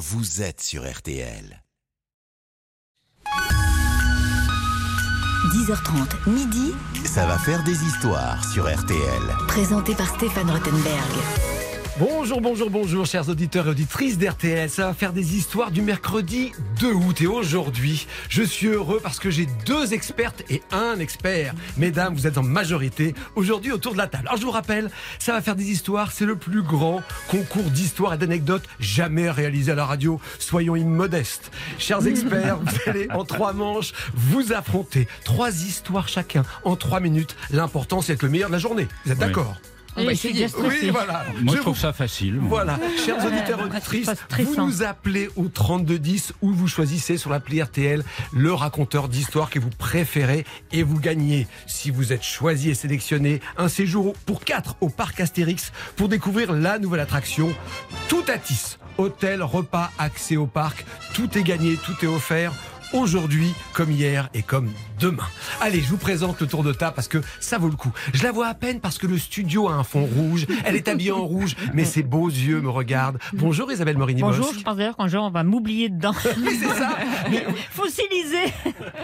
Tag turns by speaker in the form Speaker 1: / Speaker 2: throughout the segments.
Speaker 1: vous êtes sur RTL.
Speaker 2: 10h30, midi,
Speaker 1: Ça va faire des histoires sur RTL.
Speaker 2: présenté par Stéphane Rottenberg.
Speaker 3: Bonjour, bonjour, bonjour, chers auditeurs et auditrices d'RTL. Ça va faire des histoires du mercredi 2 août. Et aujourd'hui, je suis heureux parce que j'ai deux expertes et un expert. Mesdames, vous êtes en majorité aujourd'hui autour de la table. Alors, je vous rappelle, ça va faire des histoires. C'est le plus grand concours d'histoires et d'anecdotes jamais réalisé à la radio. Soyons immodestes. Chers experts, vous allez en trois manches vous affronter. Trois histoires chacun en trois minutes. L'important, c'est d'être le meilleur de la journée. Vous êtes
Speaker 4: Oui.
Speaker 3: d'accord?
Speaker 5: On va essayer.
Speaker 3: Oui, voilà.
Speaker 4: Moi, je,
Speaker 3: Je
Speaker 4: trouve
Speaker 3: vous-
Speaker 4: ça facile. moi.
Speaker 3: voilà, chers auditeurs et auditrices, vous nous appelez au 3210 ou vous choisissez sur l'appli RTL le raconteur d'histoire que vous préférez et vous gagnez, si vous êtes choisi et sélectionné, un séjour pour 4 au parc Astérix pour découvrir la nouvelle attraction Tout à Tis. Hôtel, repas, accès au parc, tout est gagné, tout est offert. Aujourd'hui, comme hier et comme demain. Allez, je vous présente le tour de table parce que ça vaut le coup. Je la vois à peine parce que le studio a un fond rouge. Elle est habillée en rouge, mais ses beaux yeux me regardent. Bonjour Isabelle morini
Speaker 5: Bonjour, je pense d'ailleurs qu'un jour on va m'oublier dedans.
Speaker 3: Oui, c'est ça. Mais
Speaker 5: Fossilisé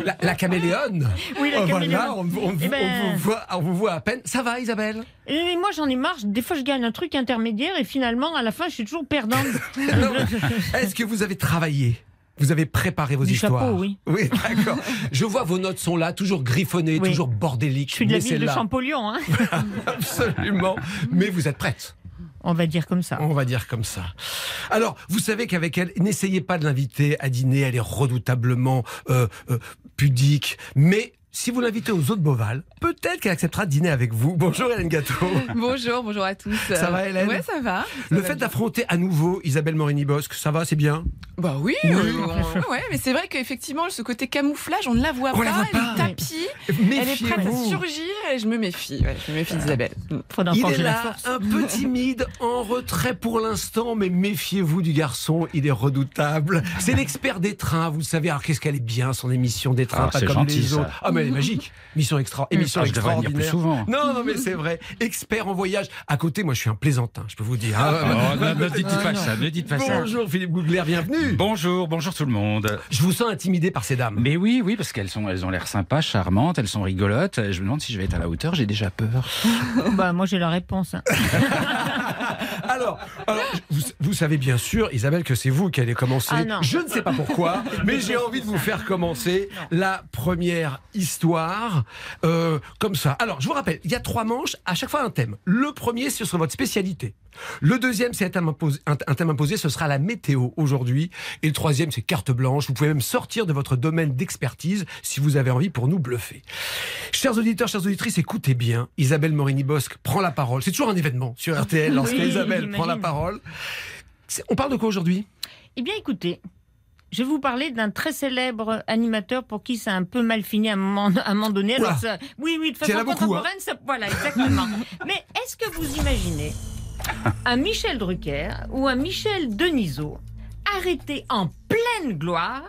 Speaker 3: la, la caméléone.
Speaker 5: Oui, la
Speaker 3: Oh,
Speaker 5: caméléone.
Speaker 3: voilà, on, on-
Speaker 5: Eh ben-
Speaker 3: on vous voit, on vous voit à peine. Ça va Isabelle?
Speaker 5: Et moi j'en ai marre, des fois je gagne un truc intermédiaire et finalement à la fin je suis toujours perdante.
Speaker 3: Est-ce que vous avez travaillé? Vous avez préparé vos
Speaker 5: Du
Speaker 3: histoires
Speaker 5: chapeau, oui.
Speaker 3: Oui, d'accord. Je vois vos notes sont là, toujours griffonnées,
Speaker 5: Oui.
Speaker 3: toujours bordéliques.
Speaker 5: Je suis de la ville de Champollion, hein.
Speaker 3: Absolument. Mais vous êtes prête.
Speaker 5: on va dire comme ça.
Speaker 3: On va dire comme ça. Alors, vous savez qu'avec elle, n'essayez pas de l'inviter à dîner. Elle est redoutablement euh, euh, pudique. Mais si vous l'invitez aux autres Beauval, peut-être qu'elle acceptera de dîner avec vous. Bonjour Hélène Gâteau.
Speaker 6: Bonjour, bonjour à tous.
Speaker 3: Ça va, Hélène
Speaker 6: Ouais, ça va.
Speaker 3: Le
Speaker 6: Ça
Speaker 3: fait
Speaker 6: va
Speaker 3: d'affronter à nouveau Isabelle Morini-Bosque, ça va, c'est bien
Speaker 6: Bah oui,
Speaker 3: Oui.
Speaker 6: euh, on- ouais, mais c'est vrai qu'effectivement, ce côté camouflage, on ne la voit
Speaker 3: On
Speaker 6: pas.
Speaker 3: la voit
Speaker 6: elle
Speaker 3: pas.
Speaker 6: est tapis, elle est prête à surgir et je me méfie. Ouais, je me méfie d'Isabelle. Mm.
Speaker 3: Il est là, un peu timide, en retrait pour l'instant, mais méfiez-vous du garçon, il est redoutable. C'est l'expert des trains, vous savez. Alors qu'est-ce qu'elle est bien, son émission des trains,
Speaker 4: Ah,
Speaker 3: pas
Speaker 4: c'est
Speaker 3: comme
Speaker 4: gentil,
Speaker 3: les autres. Ah, mais elle est magique. Mission extra, émission
Speaker 4: Ah, venir plus
Speaker 3: extraordinaire.
Speaker 4: souvent.
Speaker 3: Non, non, mais c'est vrai. Expert en voyage. À côté, moi, je suis un plaisantin, je peux vous dire. hein.
Speaker 4: Oh, ne, ne dites pas ça, ne dites pas ça.
Speaker 3: Bonjour Philippe Gougler, bienvenue.
Speaker 4: Bonjour, bonjour tout le monde.
Speaker 3: Je vous sens intimidé par ces dames.
Speaker 4: Mais oui, oui, parce qu'elles sont, elles ont l'air sympas, charmantes, elles sont rigolotes. Je me demande si je vais être à la hauteur. J'ai déjà peur.
Speaker 5: Bah moi j'ai la réponse.
Speaker 3: Alors, alors, vous, vous savez bien sûr, Isabelle, que c'est vous qui allez commencer.
Speaker 5: Ah.
Speaker 3: Je ne sais pas pourquoi, mais j'ai envie de vous faire commencer la première histoire euh, comme ça. Alors, je vous rappelle, il y a trois manches, à chaque fois un thème. Le premier, c'est sur votre spécialité. Le deuxième, c'est un thème imposé, un, un thème imposé, ce sera la météo aujourd'hui. Et le troisième, c'est carte blanche. Vous pouvez même sortir de votre domaine d'expertise si vous avez envie pour nous bluffer. Chers auditeurs, chères auditrices, écoutez bien. Isabelle Morini-Bosque prend la parole. C'est toujours un événement sur RTL lorsque
Speaker 5: Oui,
Speaker 3: Isabelle prend la parole. On parle de quoi aujourd'hui?
Speaker 5: Eh bien écoutez, je vais vous parler d'un très célèbre animateur pour qui ça a un peu mal fini à un moment, à un moment donné. Alors
Speaker 3: Oula.
Speaker 5: ça- oui, oui, de façon
Speaker 3: beaucoup, hein.
Speaker 5: contemporaine, ça- voilà, exactement. Mais est-ce que vous imaginez un Michel Drucker ou un Michel Denisot arrêté en pleine gloire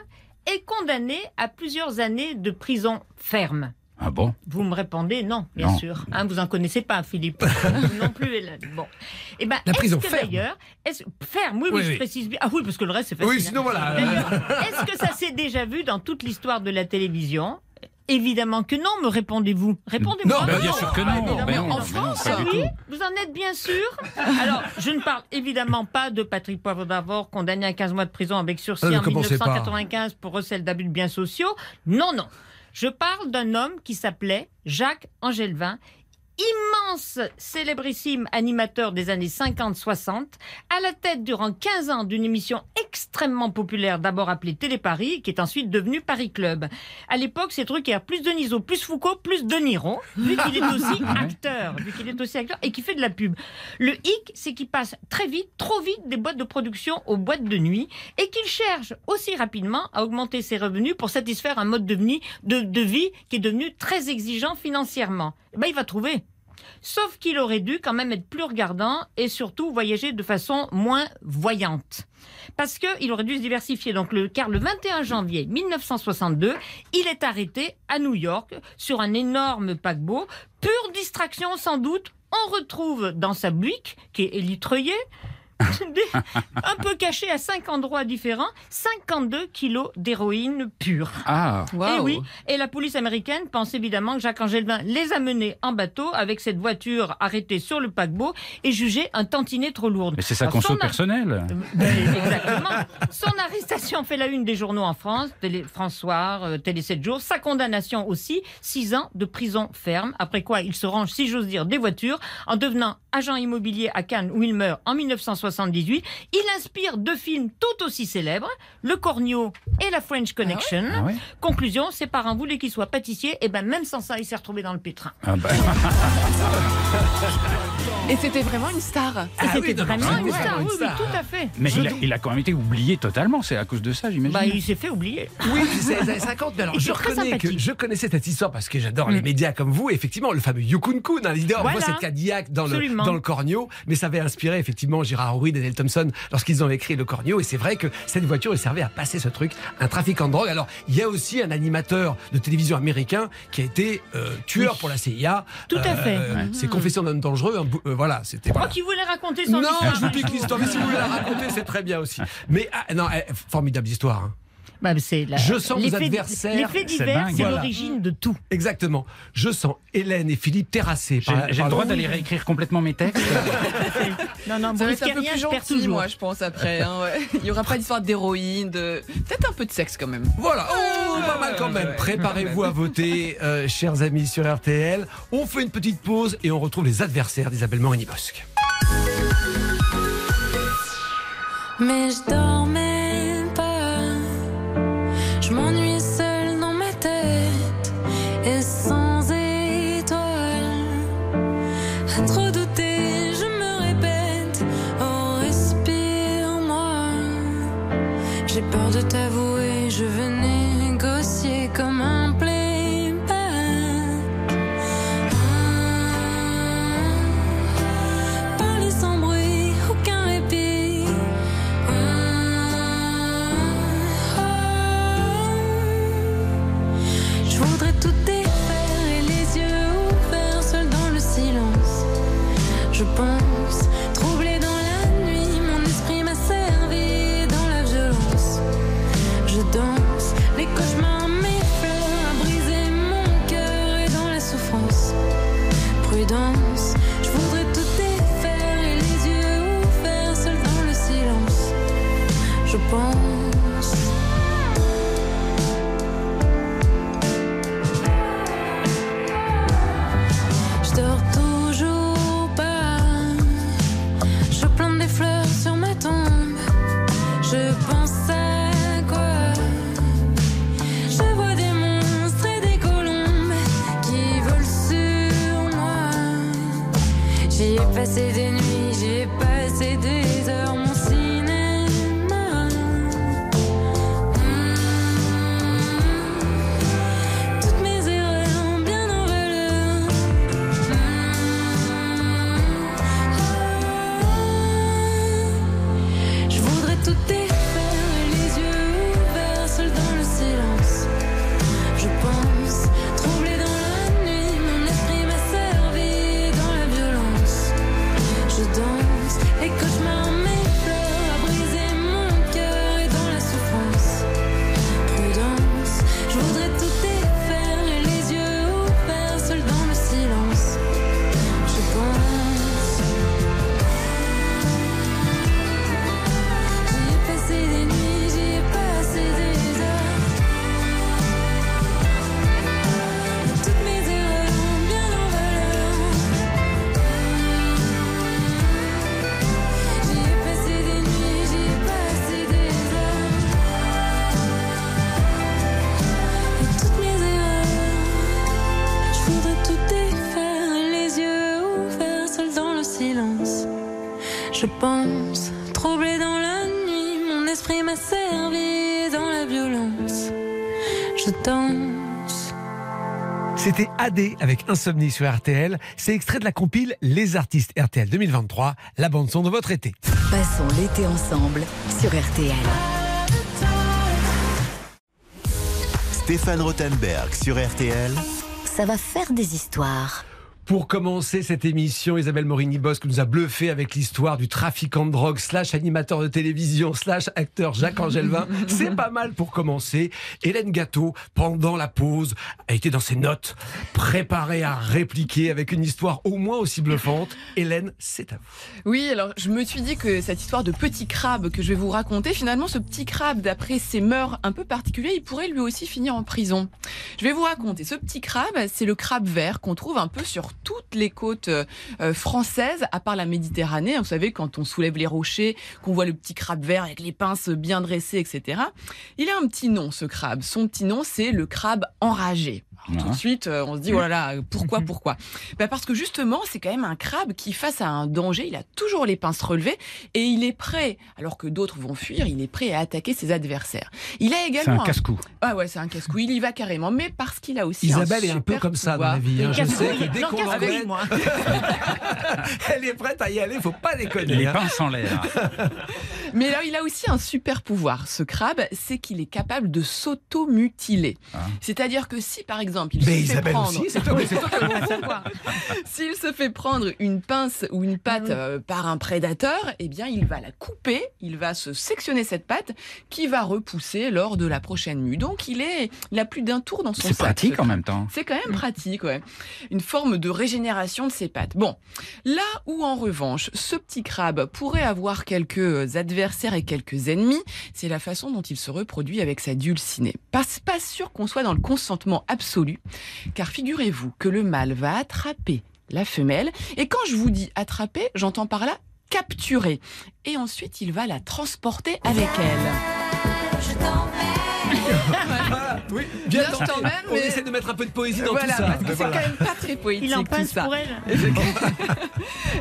Speaker 5: et condamné à plusieurs années de prison ferme
Speaker 4: Ah bon?
Speaker 5: Vous me répondez non, bien
Speaker 4: Non.
Speaker 5: sûr. Hein, vous en connaissez pas, Philippe. Non plus, Hélène. Bon. Eh ben,
Speaker 3: La prison
Speaker 5: que
Speaker 3: ferme.
Speaker 5: d'ailleurs, est-ce ferme, oui, oui,
Speaker 3: Oui,
Speaker 5: je précise bien. Ah oui, parce que le reste c'est facile.
Speaker 3: Oui, sinon voilà.
Speaker 5: Est-ce que ça s'est déjà vu dans toute l'histoire de la télévision? Évidemment que non, me répondez-vous. Répondez-moi.
Speaker 3: Non,
Speaker 4: bah, bien sûr que non. Ben
Speaker 5: en
Speaker 4: ben non,
Speaker 5: France,
Speaker 4: du
Speaker 5: oui, vous en êtes bien sûr. Alors, je ne parle évidemment pas de Patrick Poivre d'Arvor, condamné à 15 mois de prison avec sursis
Speaker 3: Ah,
Speaker 5: en
Speaker 3: commencez pas.
Speaker 5: 1995 pour recel d'abus de biens sociaux. Non, non. Je parle d'un homme qui s'appelait Jacques Angelvin, immense, célébrissime animateur des années 50-60, à la tête durant 15 ans d'une émission extrêmement populaire, d'abord appelée Télé Paris, qui est ensuite devenue Paris Club. À l'époque, c'est Drucker, plus Denisot, plus Foucault, plus De Niro, vu qu'il est aussi acteur, vu qu'il est aussi acteur et qui fait de la pub. Le hic, c'est qu'il passe très vite, trop vite des boîtes de production aux boîtes de nuit et qu'il cherche aussi rapidement à augmenter ses revenus pour satisfaire un mode de vie, de, de vie qui est devenu très exigeant financièrement. Eh ben, il va trouver. Sauf qu'il aurait dû quand même être plus regardant et surtout voyager de façon moins voyante. Parce qu'il aurait dû se diversifier. Donc, le, car le 21 janvier 1962, il est arrêté à New York sur un énorme paquebot. Pure distraction sans doute. On retrouve dans sa buick, qui est élitreuillée, un peu caché à cinq endroits différents, 52 kilos d'héroïne pure.
Speaker 4: Ah,
Speaker 5: Et
Speaker 6: Waouh.
Speaker 5: oui, et la police américaine pense évidemment que Jacques Angelvin les a menés en bateau avec cette voiture arrêtée sur le paquebot et jugée un tantinet trop lourde.
Speaker 4: mais c'est sa conso personnelle.
Speaker 5: Ben, exactement. Son arrestation fait la une des journaux en France, Télé François, euh, Télé 7 jours. Sa condamnation aussi, 6 ans de prison ferme. Après quoi, il se range, si j'ose dire, des voitures en devenant agent immobilier à Cannes où il meurt en 1978. Il inspire deux films tout aussi célèbres, Le Cornio et La French Connection.
Speaker 4: Ah ouais
Speaker 5: Conclusion, ses parents voulaient qu'il soit pâtissier, et ben même sans ça, il s'est retrouvé dans le pétrin.
Speaker 4: Ah bah,
Speaker 6: Et c'était vraiment une star.
Speaker 3: Ah
Speaker 5: C'était
Speaker 3: oui,
Speaker 5: vraiment une star,
Speaker 3: une
Speaker 5: oui, tout à fait.
Speaker 4: mais il a,
Speaker 3: doute-
Speaker 4: il a quand même été oublié totalement. C'est à cause de ça, j'imagine.
Speaker 5: Bah, il s'est fait oublier.
Speaker 3: Oui, c'est les années 50. Mais alors, je reconnais que je connaissais cette histoire parce que j'adore les médias comme vous. Effectivement, le fameux Yukon Kun, hein, l'idée, on
Speaker 5: Voilà.
Speaker 3: voit cette Cadillac dans le, dans le Cornio. Mais ça avait inspiré effectivement Gérard Houry, Daniel Thompson lorsqu'ils ont écrit le Cornio. Et c'est vrai que cette voiture, elle servait à passer ce truc, un trafiquant de drogue. Alors, il y a aussi un animateur de télévision américain qui a été euh, tueur
Speaker 5: Oui.
Speaker 3: pour la CIA.
Speaker 5: Tout à fait.
Speaker 3: C'est Confession d'un dangereux. euh, voilà, c'était. Voilà.
Speaker 5: crois qu'il voulait raconter son
Speaker 3: Non,
Speaker 5: histoire.
Speaker 3: je vous pique l'histoire, mais si vous voulez la raconter, c'est très bien aussi. Mais ah, non, eh, formidable histoire. hein.
Speaker 5: Bah, c'est la-
Speaker 3: Je sens
Speaker 5: les
Speaker 3: vos
Speaker 5: faits-
Speaker 3: adversaires,
Speaker 4: c'est
Speaker 5: divers, c'est
Speaker 3: Voilà.
Speaker 5: l'origine de tout.
Speaker 3: Exactement. Je sens Hélène et Philippe terrassés.
Speaker 4: J'ai
Speaker 3: par-
Speaker 4: j'ai
Speaker 3: par
Speaker 4: le droit
Speaker 3: le-
Speaker 4: d'aller réécrire complètement mes textes.
Speaker 5: Non, non,
Speaker 6: Ça va être un peu plus gentil, moi, je pense, après. hein, ouais. Il n'y aura pas d'histoire d'héroïne, de... peut-être un peu de sexe quand même.
Speaker 3: Voilà, oh, pas mal quand même. Préparez-vous à voter, euh, chers amis sur RTL. On fait une petite pause et on retrouve les adversaires d'Isabelle Morini-Bosque.
Speaker 7: Mais je J'ai peur de Je pense, troublé dans la nuit, mon esprit m'a servi dans la violence. Je danse.
Speaker 3: C'était AD avec Insomnie sur RTL. C'est extrait de la compile Les artistes RTL 2023, la bande-son de votre été.
Speaker 2: Passons l'été ensemble sur RTL.
Speaker 1: Stéphane Rothenberg sur RTL.
Speaker 2: Ça va faire des histoires.
Speaker 3: Pour commencer cette émission, Isabelle Morini-Bosque nous a bluffé avec l'histoire du trafiquant de drogue slash animateur de télévision slash acteur Jacques Angelvin. C'est pas mal pour commencer. Hélène Gâteau, pendant la pause, a été dans ses notes, préparée à répliquer avec une histoire au moins aussi bluffante. Hélène, c'est à vous.
Speaker 6: Oui, alors je me suis dit que cette histoire de petit crabe que je vais vous raconter, finalement, ce petit crabe, d'après ses mœurs un peu particuliers, il pourrait lui aussi finir en prison. Je vais vous raconter. Ce petit crabe, c'est le crabe vert qu'on trouve un peu sur toutes les côtes euh, françaises, à part la Méditerranée. Vous savez, quand on soulève les rochers, qu'on voit le petit crabe vert avec les pinces bien dressées, etc. Il a un petit nom, ce crabe. Son petit nom, c'est le crabe enragé. Alors, Tout de suite, euh, on se dit, oh là là, pourquoi, pourquoi? Ben, Parce que justement, c'est quand même un crabe qui, face à un danger, il a toujours les pinces relevées et il est prêt, alors que d'autres vont fuir, il est prêt à attaquer ses adversaires. Il a
Speaker 4: C'est
Speaker 6: également
Speaker 4: un casse-cou.
Speaker 6: Ah ouais, c'est un casse-cou. Il y va carrément, mais parce qu'il a aussi
Speaker 3: Isabelle
Speaker 6: un
Speaker 3: est un peu
Speaker 6: super
Speaker 3: comme ça dans la vie. hein. Je sais que dès qu'on l'emmène, elle est prête à y aller. Faut pas déconner.
Speaker 4: Les
Speaker 3: hein.
Speaker 4: pinces en l'air.
Speaker 6: Mais là, il a aussi un super pouvoir. Ce crabe, c'est qu'il est capable de s'auto-mutiler.
Speaker 4: Ah.
Speaker 6: C'est-à-dire que si, par exemple, il
Speaker 3: Mais
Speaker 6: se fait
Speaker 3: Isabelle
Speaker 6: prendre,
Speaker 3: aussi, c'est toi, c'est toi
Speaker 6: s'il se fait prendre une pince ou une patte
Speaker 5: Ah
Speaker 6: euh, par un prédateur, eh bien, il va la couper, il va se sectionner cette patte qui va repousser lors de la prochaine mue. Donc, il est, il a plus d'un tour dans son
Speaker 4: C'est
Speaker 6: sac.
Speaker 4: pratique
Speaker 6: ce
Speaker 4: en même temps.
Speaker 6: C'est quand même pratique, ouais. Une forme de régénération de ses pattes. Bon, là où en revanche, ce petit crabe pourrait avoir quelques adversaires et quelques ennemis, c'est la façon dont il se reproduit avec sa dulcinée. Pas, pas sûr qu'on soit dans le consentement absolu, car figurez-vous que le mâle va attraper la femelle, et quand je vous dis attraper, j'entends par là capturer, et ensuite il va la transporter avec elle.
Speaker 3: Oui, bien,
Speaker 6: Bien,
Speaker 3: tenté. On
Speaker 6: mais-
Speaker 3: essaie de mettre un peu de poésie dans
Speaker 6: voilà,
Speaker 3: tout ça.
Speaker 6: parce que c'est
Speaker 3: voilà.
Speaker 6: quand même pas très poétique
Speaker 5: Il en
Speaker 6: tout ça.
Speaker 5: pour elle.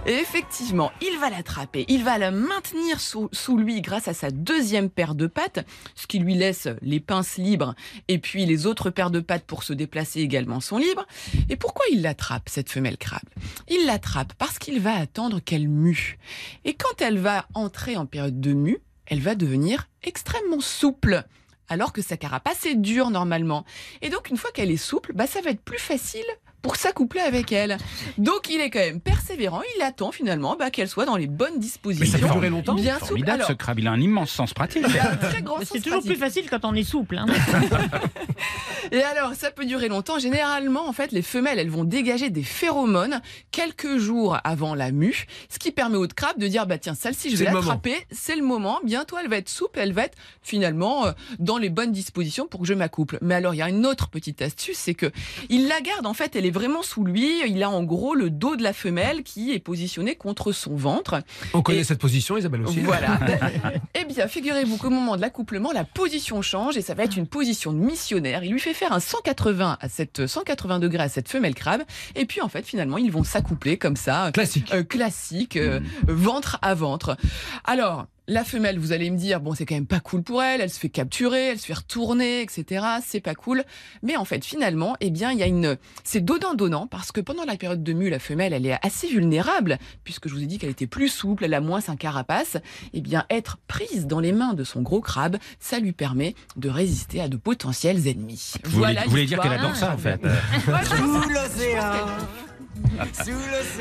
Speaker 6: Et effectivement, il va l'attraper, il va la maintenir sous, sous lui grâce à sa deuxième paire de pattes, ce qui lui laisse les pinces libres, et puis les autres paires de pattes pour se déplacer également sont libres. Et pourquoi il l'attrape, cette femelle crabe? Il l'attrape parce qu'il va attendre qu'elle mue. Et quand elle va entrer en période de mue, elle va devenir extrêmement souple. Alors que sa carapace est dure normalement. Et donc une fois qu'elle est souple, bah, ça va être plus facile pour s'accoupler avec elle. Donc il est quand même persévérant, il attend finalement bah, qu'elle soit dans les bonnes dispositions.
Speaker 3: Mais ça peut durer longtemps.
Speaker 6: Bien souple.
Speaker 4: Formidable
Speaker 6: Alors,
Speaker 4: ce crabe. Il a un immense sens pratique.
Speaker 6: il a un très grand
Speaker 5: C'est toujours plus facile quand on est souple. hein.
Speaker 6: Et alors, ça peut durer longtemps. Généralement, en fait, les femelles, elles vont dégager des phéromones quelques jours avant la mue, ce qui permet aux crabes de dire, bah tiens, celle-ci, je vais l'attraper, c'est le moment. Bientôt, elle va être souple, elle va être finalement euh, dans les bonnes dispositions pour que je m'accouple. Mais alors, il y a une autre petite astuce, c'est que il la garde. En fait, elle est vraiment sous lui. Il a en gros le dos de la femelle qui est positionné contre son ventre.
Speaker 3: On connaît
Speaker 6: Et-
Speaker 3: cette position, Isabelle aussi.
Speaker 6: Voilà. eh bien, figurez-vous qu'au moment de l'accouplement, la position change et ça va être une position de missionnaire. Il lui fait faire un 180 à cette 180 degrés à cette femelle crabe. Et puis, en fait, finalement, ils vont s'accoupler comme ça,
Speaker 3: Classique.
Speaker 6: euh, classique, euh, ventre à ventre. Alors. La femelle, vous allez me dire, bon, c'est quand même pas cool pour elle, elle se fait capturer, elle se fait retourner, etc. C'est pas cool. Mais en fait, finalement, eh bien, il y a une, c'est donnant-donnant parce que pendant la période de mue, la femelle, elle est assez vulnérable puisque je vous ai dit qu'elle était plus souple, elle a moins un carapace. Eh bien, être prise dans les mains de son gros crabe, ça lui permet de résister à de potentiels ennemis.
Speaker 4: Vous voulez, vous voulez dire qu'elle adore ça en fait.
Speaker 1: L'océan.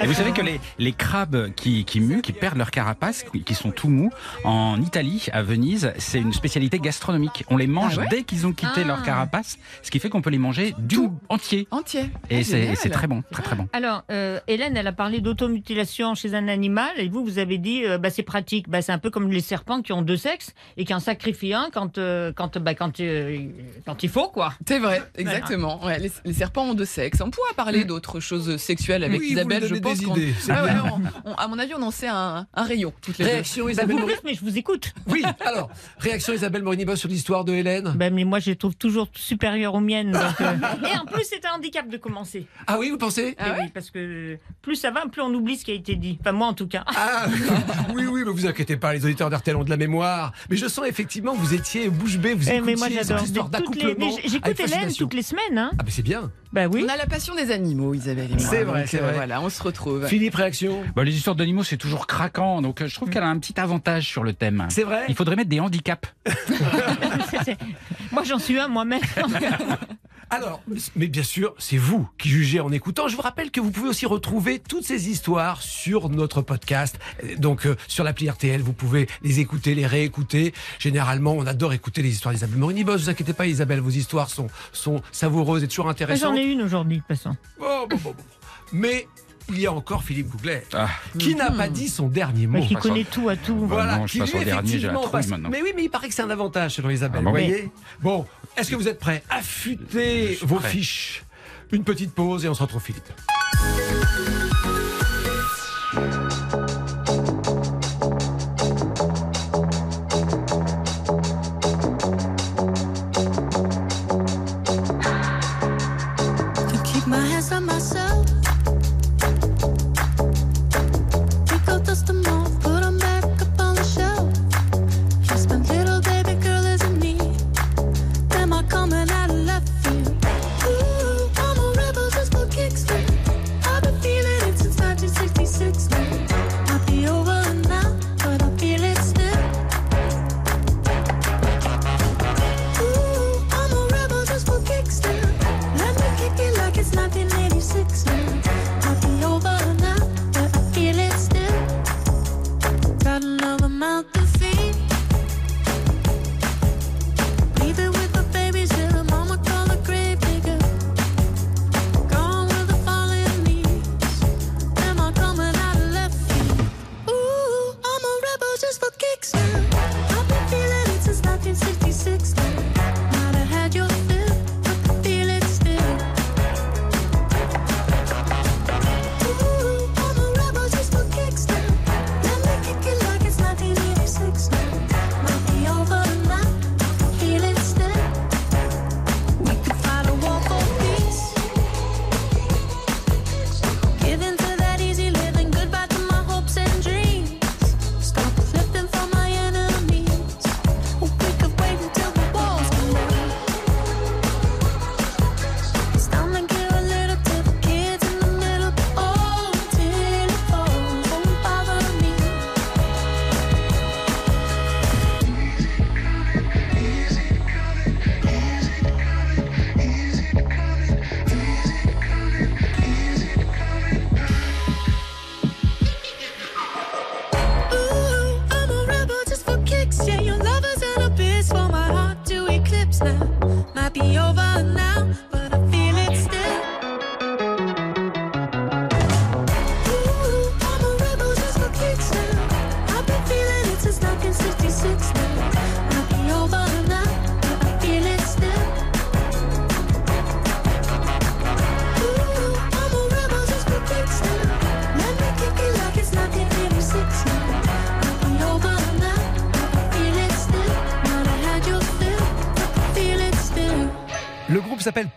Speaker 4: Et vous savez que les, les crabes qui, qui muent, qui perdent leur carapace, qui sont tout mous, en Italie, à Venise, c'est une spécialité gastronomique. On les mange
Speaker 6: Ah ouais
Speaker 4: dès qu'ils ont quitté
Speaker 5: Ah.
Speaker 4: leur carapace, ce qui fait qu'on peut les manger du
Speaker 6: Tout.
Speaker 4: entier.
Speaker 6: Entier.
Speaker 4: Et
Speaker 6: Ah,
Speaker 4: c'est très bon, très très bon.
Speaker 5: Alors, euh, Hélène, elle a parlé d'automutilation chez un animal, et vous, vous avez dit, euh, bah, c'est pratique. Bah, c'est un peu comme les serpents qui ont deux sexes et qui en sacrifient un quand, euh, quand, bah, quand, euh, quand il faut, quoi.
Speaker 6: C'est vrai, exactement. Ouais, les, les serpents ont deux sexes. On pourra parler d'autres choses sexuelles avec.
Speaker 3: Oui,
Speaker 6: Isabelle. Je pense qu'on- Ah ouais,
Speaker 3: bien.
Speaker 6: on- on- à mon avis, on en sait un, un rayon. Toutes les deux.
Speaker 3: Réaction
Speaker 5: Bah,
Speaker 3: Isabelle
Speaker 5: vous
Speaker 3: Morini.
Speaker 5: plus, mais je vous écoute.
Speaker 3: Oui, alors, réaction Isabelle Morini-Bos sur l'histoire de Hélène.
Speaker 5: Ben, mais moi, je les trouve toujours supérieures aux miennes. donc, euh, Et en plus, c'est un handicap de commencer.
Speaker 3: Ah oui, vous pensez?
Speaker 6: Ah
Speaker 5: Eh
Speaker 6: ouais
Speaker 5: oui, parce que plus ça va, plus on oublie ce qui a été dit. Enfin, moi, en tout cas.
Speaker 3: Ah oui, oui, mais vous inquiétez pas, les auditeurs d'RTL ont de la mémoire. Mais je sens effectivement que vous étiez bouche bée, vous
Speaker 5: Eh,
Speaker 3: écoutiez
Speaker 5: mais moi,
Speaker 3: cette
Speaker 5: j'adore.
Speaker 3: histoire d'accouplement.
Speaker 5: J'écoute Hélène toutes les semaines. Hein.
Speaker 3: Ah mais c'est bien.
Speaker 5: Ben oui.
Speaker 6: On a la passion des animaux, Isabelle et moi.
Speaker 3: C'est vrai,
Speaker 6: Donc,
Speaker 3: c'est
Speaker 6: euh,
Speaker 3: vrai.
Speaker 6: Voilà, on se retrouve.
Speaker 3: Philippe, réaction?
Speaker 4: Bah, les histoires d'animaux, c'est toujours craquant, donc euh, je trouve qu'elle a un petit avantage sur le thème.
Speaker 3: C'est vrai?
Speaker 4: Il faudrait mettre des handicaps.
Speaker 5: Moi, j'en suis un moi-même.
Speaker 8: Alors, mais bien sûr, c'est vous qui jugez en écoutant. Je vous rappelle que vous pouvez aussi retrouver toutes ces histoires sur notre podcast. Donc, euh, sur l'appli RTL, vous pouvez les écouter, les réécouter. Généralement, on adore écouter les histoires d'Isabelle Morini. Bon, vous inquiétez pas, Isabelle, vos histoires sont, sont savoureuses et toujours intéressantes.
Speaker 5: J'en ai une aujourd'hui, de toute façon.
Speaker 8: Bon, bon, bon, bon. Mais il y a encore Philippe Gouglet,
Speaker 4: Ah,
Speaker 8: qui n'a pas dit son dernier mot.
Speaker 5: Mais qui connaît tout à tout.
Speaker 4: Bah non, je
Speaker 8: qui lui,
Speaker 4: dernier,
Speaker 8: effectivement, passe-
Speaker 4: maintenant.
Speaker 8: Mais oui, mais il paraît que c'est un avantage selon Isabelle.
Speaker 4: Ah bon
Speaker 8: vous voyez Bon, est-ce que vous êtes prêts Affûtez vos
Speaker 4: prêt.
Speaker 8: fiches? Une petite pause et on se retrouve, Philippe.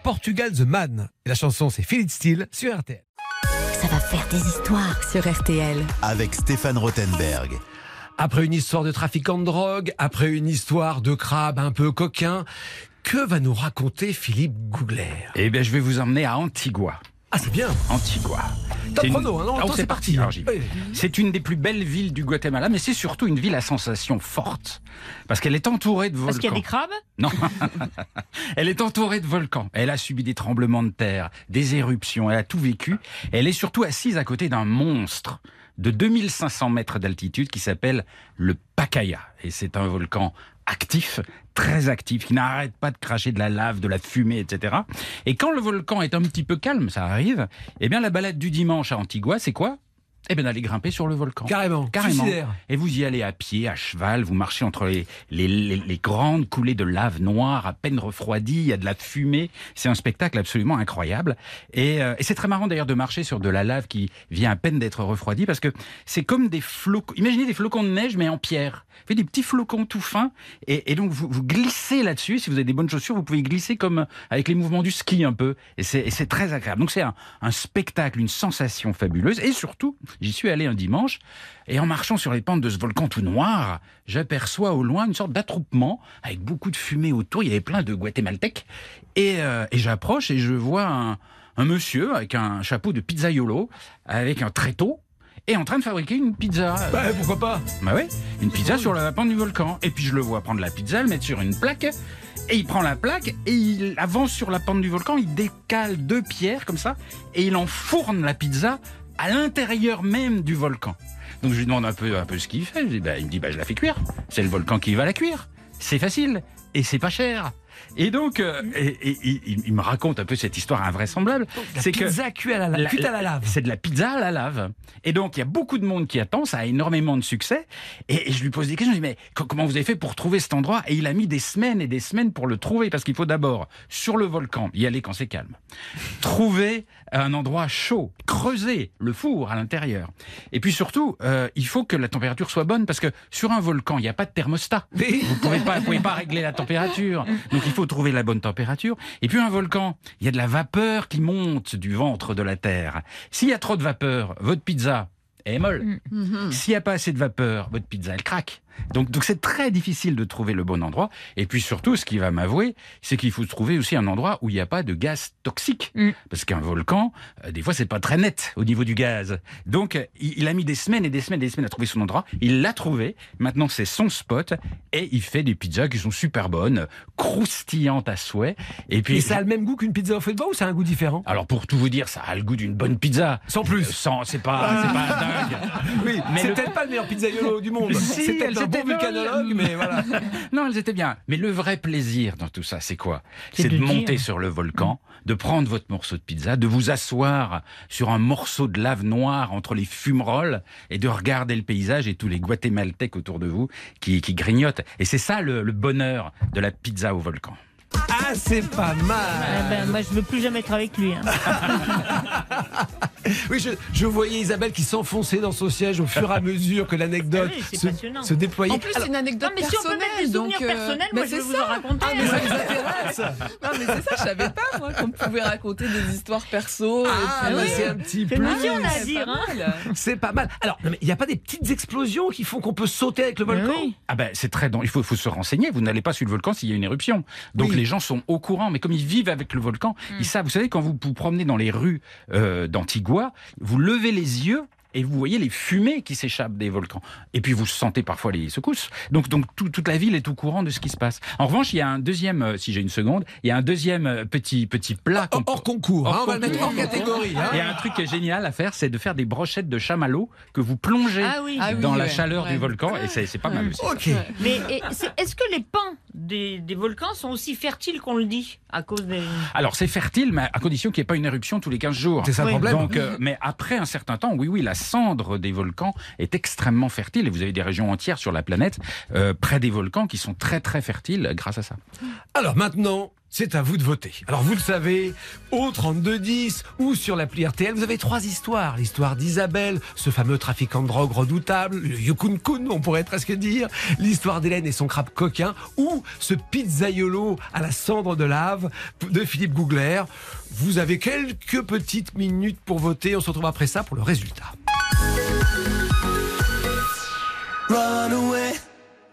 Speaker 8: Portugal The Man. Et la chanson, c'est It Still sur RTL.
Speaker 2: Ça va faire des histoires sur RTL.
Speaker 1: Avec Stéphane Rothenberg.
Speaker 8: Après une histoire de trafiquant de drogue, après une histoire de crabe un peu coquin, que va nous raconter Philippe Gougler?
Speaker 4: Eh bien, je vais vous emmener à Antigua.
Speaker 8: Ah, c'est bien
Speaker 4: Antigua.
Speaker 8: Top
Speaker 4: C'est une-
Speaker 8: chrono, hein,
Speaker 4: Ah, c'est parti. C'est une des plus belles villes du Guatemala, mais c'est surtout une ville à sensation forte. Parce qu'elle est entourée de volcans.
Speaker 5: Parce qu'il y a des crabes
Speaker 4: Non. elle est entourée de volcans. Elle a subi des tremblements de terre, des éruptions. Elle a tout vécu. Elle est surtout assise à côté d'un monstre de 2500 mètres d'altitude qui s'appelle le Pacaya. Et c'est un volcan actif, très actif, qui n'arrête pas de cracher de la lave, de la fumée, etc. Et quand le volcan est un petit peu calme, ça arrive, eh bien la balade du dimanche à Antigua, c'est quoi? Eh bien d'aller grimper sur le volcan.
Speaker 8: Carrément,
Speaker 4: Carrément.
Speaker 8: suicidaire.
Speaker 4: Et vous y allez à pied, à cheval, vous marchez entre les, les, les- les grandes coulées de lave noire, à peine refroidies, il y a de la fumée. C'est un spectacle absolument incroyable. Et, euh, et c'est très marrant d'ailleurs de marcher sur de la lave qui vient à peine d'être refroidie, parce que c'est comme des flocons. Imaginez des flocons de neige, mais en pierre. Vous faites des petits flocons tout fins, et, et donc vous, vous glissez là-dessus. Si vous avez des bonnes chaussures, vous pouvez glisser comme avec les mouvements du ski un peu. Et c'est et c'est très agréable. Donc c'est un, un spectacle, une sensation fabuleuse. Et surtout, j'y suis allé un dimanche, et en marchant sur les pentes de ce volcan tout noir, j'aperçois au loin une sorte d'attroupement avec beaucoup de fumée autour. Il y avait plein de Guatémaltèques. Et, euh, et j'approche et je vois un, un monsieur avec un chapeau de pizzaiolo, avec un tréteau. est en train de fabriquer une pizza.
Speaker 3: Bah, pourquoi pas?
Speaker 4: Bah ouais, une pizza sur la pente du volcan. Et puis je le vois prendre la pizza, le mettre sur une plaque. Et il prend la plaque et il avance sur la pente du volcan, il décale deux pierres comme ça et il enfourne la pizza à l'intérieur même du volcan. Donc je lui demande un peu, un peu ce qu'il fait. Bah, il me dit bah, je la fais cuire. C'est le volcan qui va la cuire. C'est facile et c'est pas cher. Et donc, euh, et- et- et- il, me raconte un peu cette histoire invraisemblable.
Speaker 3: La
Speaker 4: C'est que
Speaker 3: pizza cuite à la,
Speaker 4: la-
Speaker 3: cuite à la lave.
Speaker 4: c'est de la pizza à la lave. Et donc, il y a beaucoup de monde qui attend, ça a énormément de succès. Et, je lui pose des questions, je lui dis, mais co- comment vous avez fait pour trouver cet endroit? Et il a mis des semaines et des semaines pour le trouver, parce qu'il faut d'abord, sur le volcan, y aller quand c'est calme, trouver un endroit chaud, creuser le four à l'intérieur. Et puis surtout, euh, il faut que la température soit bonne, parce que sur un volcan, il n'y a pas de thermostat. Vous pouvez pas, vous pouvez pas régler la température. Donc il faut trouver la bonne température. Et puis un volcan, il y a de la vapeur qui monte du ventre de la terre. S'il y a trop de vapeur, votre pizza est molle.
Speaker 6: Mhm.
Speaker 4: S'il n'y a pas assez de vapeur, votre pizza elle craque. Donc donc c'est très difficile de trouver le bon endroit. Et puis surtout, ce qu'il va m'avouer, c'est qu'il faut trouver aussi un endroit où il n'y a pas de gaz toxique.
Speaker 5: Mm.
Speaker 4: Parce qu'un volcan, euh, des fois, c'est pas très net au niveau du gaz. Donc, euh, il, il a mis des semaines et des semaines et des semaines à trouver son endroit. Il l'a trouvé. Maintenant, c'est son spot. Et il fait des pizzas qui sont super bonnes, croustillantes à souhait. Et puis,
Speaker 3: Et ça a le même goût qu'une pizza au feu de bois ou c'est un goût différent?
Speaker 4: Alors pour tout vous dire, ça a le goût d'une bonne pizza.
Speaker 3: Sans plus.
Speaker 4: Euh, Sans, c'est pas, c'est pas dingue.
Speaker 3: Oui,
Speaker 4: Mais
Speaker 3: c'est
Speaker 4: le-
Speaker 3: peut-être pas le meilleur pizzaiolo du monde.
Speaker 4: Si,
Speaker 3: c'est
Speaker 4: elles
Speaker 3: peut-être un bon vulcanologue, mais voilà.
Speaker 4: Non, elles étaient bien. Mais le vrai plaisir dans tout ça, c'est quoi?
Speaker 5: C'est
Speaker 4: de,
Speaker 5: de
Speaker 4: monter
Speaker 5: dire.
Speaker 4: sur le volcan, de prendre votre morceau de pizza, de vous asseoir sur un morceau de lave noire entre les fumerolles et de regarder le paysage et tous les guatémaltèques autour de vous qui, qui grignotent. Et c'est ça le, le bonheur de la pizza au volcan.
Speaker 3: Ah, c'est pas
Speaker 5: Ah
Speaker 3: mal.
Speaker 5: ben, moi, je veux plus jamais être avec lui. hein.
Speaker 3: Oui, je, je voyais Isabelle qui s'enfonçait dans son siège au fur et à mesure que l'anecdote
Speaker 5: Ah oui, c'est
Speaker 3: se, se déployait.
Speaker 6: En plus, c'est une anecdote
Speaker 5: Non, mais si on peut
Speaker 6: personnelle.
Speaker 5: mettre des souvenirs
Speaker 6: donc, euh,
Speaker 5: moi, je vais
Speaker 6: c'est
Speaker 5: vous
Speaker 6: ça.
Speaker 5: en raconter.
Speaker 6: Ah, mais ça vous intéresse Non, mais c'est ça, je savais pas, moi, qu'on pouvait raconter des histoires perso.
Speaker 3: Ah, bah,
Speaker 6: euh,
Speaker 3: c'est un petit
Speaker 5: nous a à
Speaker 6: c'est
Speaker 5: dire.
Speaker 6: pas
Speaker 5: Hein.
Speaker 6: mal.
Speaker 3: C'est pas mal. Alors, il n'y a pas des petites explosions qui font qu'on peut sauter avec le volcan
Speaker 5: oui.
Speaker 4: Ah ben c'est très il faut, faut se renseigner. Vous n'allez pas sur le volcan s'il y a une éruption. Donc
Speaker 3: Oui.
Speaker 4: les gens sont au courant, mais comme ils vivent avec le volcan, ils savent. Vous savez quand vous vous promenez dans les rues euh, d'Antigua, vous levez les yeux. Et vous voyez les fumées qui s'échappent des volcans. Et puis vous sentez parfois les secousses. Donc, donc tout- toute la ville est au courant de ce qui se passe. En revanche, il y a un deuxième, euh, si j'ai une seconde, il y a un deuxième euh, petit petit plat.
Speaker 3: Hors, hors concours,
Speaker 4: Hors
Speaker 3: hein, on va le mettre hors catégorie. hein.
Speaker 4: Il y a un truc qui est génial à faire, c'est de faire des brochettes de chamallow que vous plongez
Speaker 5: Ah oui.
Speaker 6: Ah oui,
Speaker 4: dans la
Speaker 6: ouais,
Speaker 4: chaleur
Speaker 6: ouais.
Speaker 4: du volcan. Et c'est c'est pas mal aussi.
Speaker 5: Mais et, est-ce que les pans des, des volcans sont aussi fertiles qu'on le dit à cause des.
Speaker 4: Alors c'est fertile, mais à condition qu'il n'y ait pas une éruption tous les 15 jours.
Speaker 3: C'est ça le
Speaker 5: Oui.
Speaker 3: problème.
Speaker 4: Donc, euh, mais après un certain temps, oui, oui, la cendre des volcans est extrêmement fertile et vous avez des régions entières sur la planète euh, près des volcans qui sont très très fertiles grâce à ça.
Speaker 3: Alors maintenant, c'est à vous de voter. Alors vous le savez, au 3210 ou sur l'appli RTL, vous avez trois histoires. L'histoire d'Isabelle, ce fameux trafiquant de drogue redoutable, le Yukun Kun, on pourrait presque dire. L'histoire d'Hélène et son crabe coquin. Ou ce pizzaiolo à la cendre de lave de Philippe Gougler. Vous avez quelques petites minutes pour voter. On se retrouve après ça pour le résultat.
Speaker 9: Run away,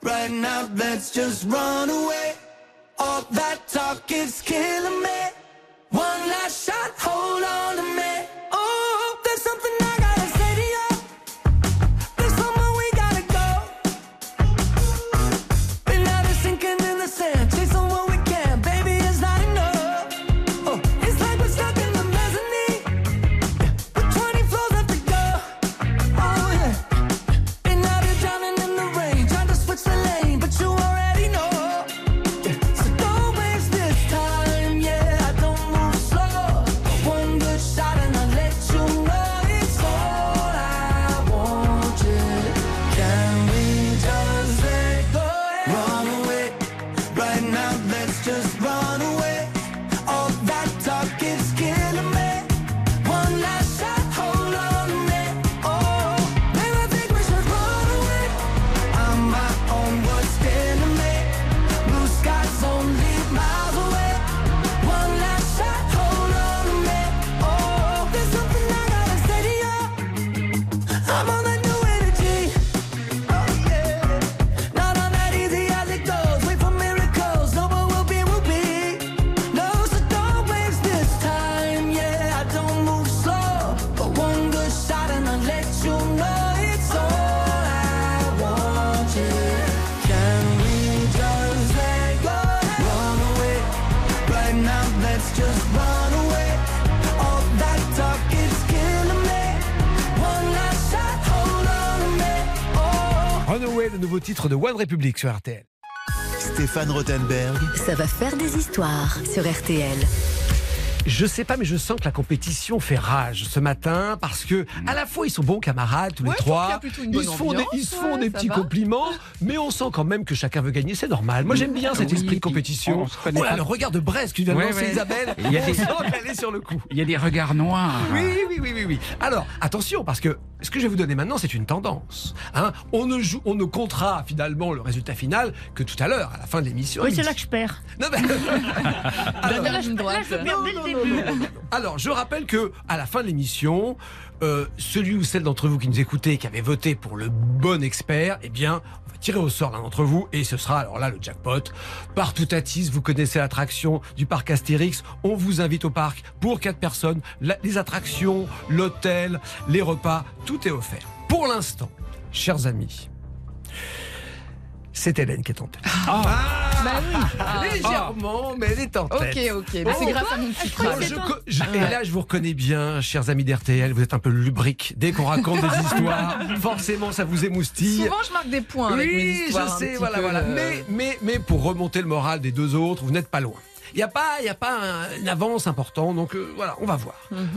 Speaker 9: right now, let's just run away. All that talk is killing me. One last shot, hold on to me. One
Speaker 3: Republic sur RTL.
Speaker 1: Stéphane Rothenberg.
Speaker 2: Ça va faire des histoires sur RTL.
Speaker 3: Je sais pas, mais je sens que la compétition fait rage ce matin parce que à la fois ils sont bons camarades tous
Speaker 6: Ouais,
Speaker 3: les trois. Ils se font des,
Speaker 6: ambiance,
Speaker 3: ils se font
Speaker 6: ouais,
Speaker 3: des
Speaker 6: ça
Speaker 3: petits
Speaker 6: va.
Speaker 3: compliments, mais on sent quand même que chacun veut gagner, c'est normal. Moi j'aime bien cet
Speaker 4: Oui,
Speaker 3: esprit de compétition.
Speaker 4: on
Speaker 3: Oh là, le regard de Brest que tu viens de
Speaker 4: Ouais,
Speaker 3: lancer,
Speaker 4: ouais.
Speaker 3: Isabelle.
Speaker 4: Il y a
Speaker 3: on
Speaker 4: des-
Speaker 3: sent qu'elle est sur le coup.
Speaker 4: Il y a des regards noirs.
Speaker 3: Oui, oui, oui, oui, oui. Alors, attention, parce que ce que je vais vous donner maintenant, c'est une tendance. Hein on ne joue, on ne comptera finalement le résultat final que tout à l'heure, à la fin de l'émission.
Speaker 5: Oui, c'est là que je perds.
Speaker 3: Non, mais- Alors,
Speaker 5: Là, je, là, perds dès le début.
Speaker 3: Alors, je rappelle que à la fin de l'émission, euh, celui ou celle d'entre vous qui nous écoutez, et qui avait voté pour le bon expert, eh bien, va tirer au sort l'un d'entre vous, et ce sera alors là le jackpot. Partout à Tis, vous connaissez l'attraction du parc Astérix. On vous invite au parc pour quatre personnes. La- les attractions, l'hôtel, les repas, tout est offert. Pour l'instant, chers amis, c'est Hélène qui est en tête.
Speaker 6: Bah oui.
Speaker 3: Légèrement, mais elle est en tête.
Speaker 6: Ok, ok. Bah, c'est grâce à mon petit
Speaker 3: Bon,
Speaker 6: crabe.
Speaker 3: je co- je- et là, je vous reconnais bien, chers amis d'RTL, vous êtes un peu lubrique. Dès qu'on raconte des histoires, forcément, ça vous émoustille.
Speaker 6: Souvent, je marque des points avec mes
Speaker 3: Oui,
Speaker 6: histoires.
Speaker 3: je
Speaker 6: un
Speaker 3: sais,
Speaker 6: petit
Speaker 3: voilà,
Speaker 6: peu,
Speaker 3: voilà.
Speaker 6: euh,
Speaker 3: Mais, mais, mais pour remonter le moral des deux autres, vous n'êtes pas loin. Il n'y a pas, il y a pas un- une avance importante, donc euh, voilà, on va voir.
Speaker 6: Mhm.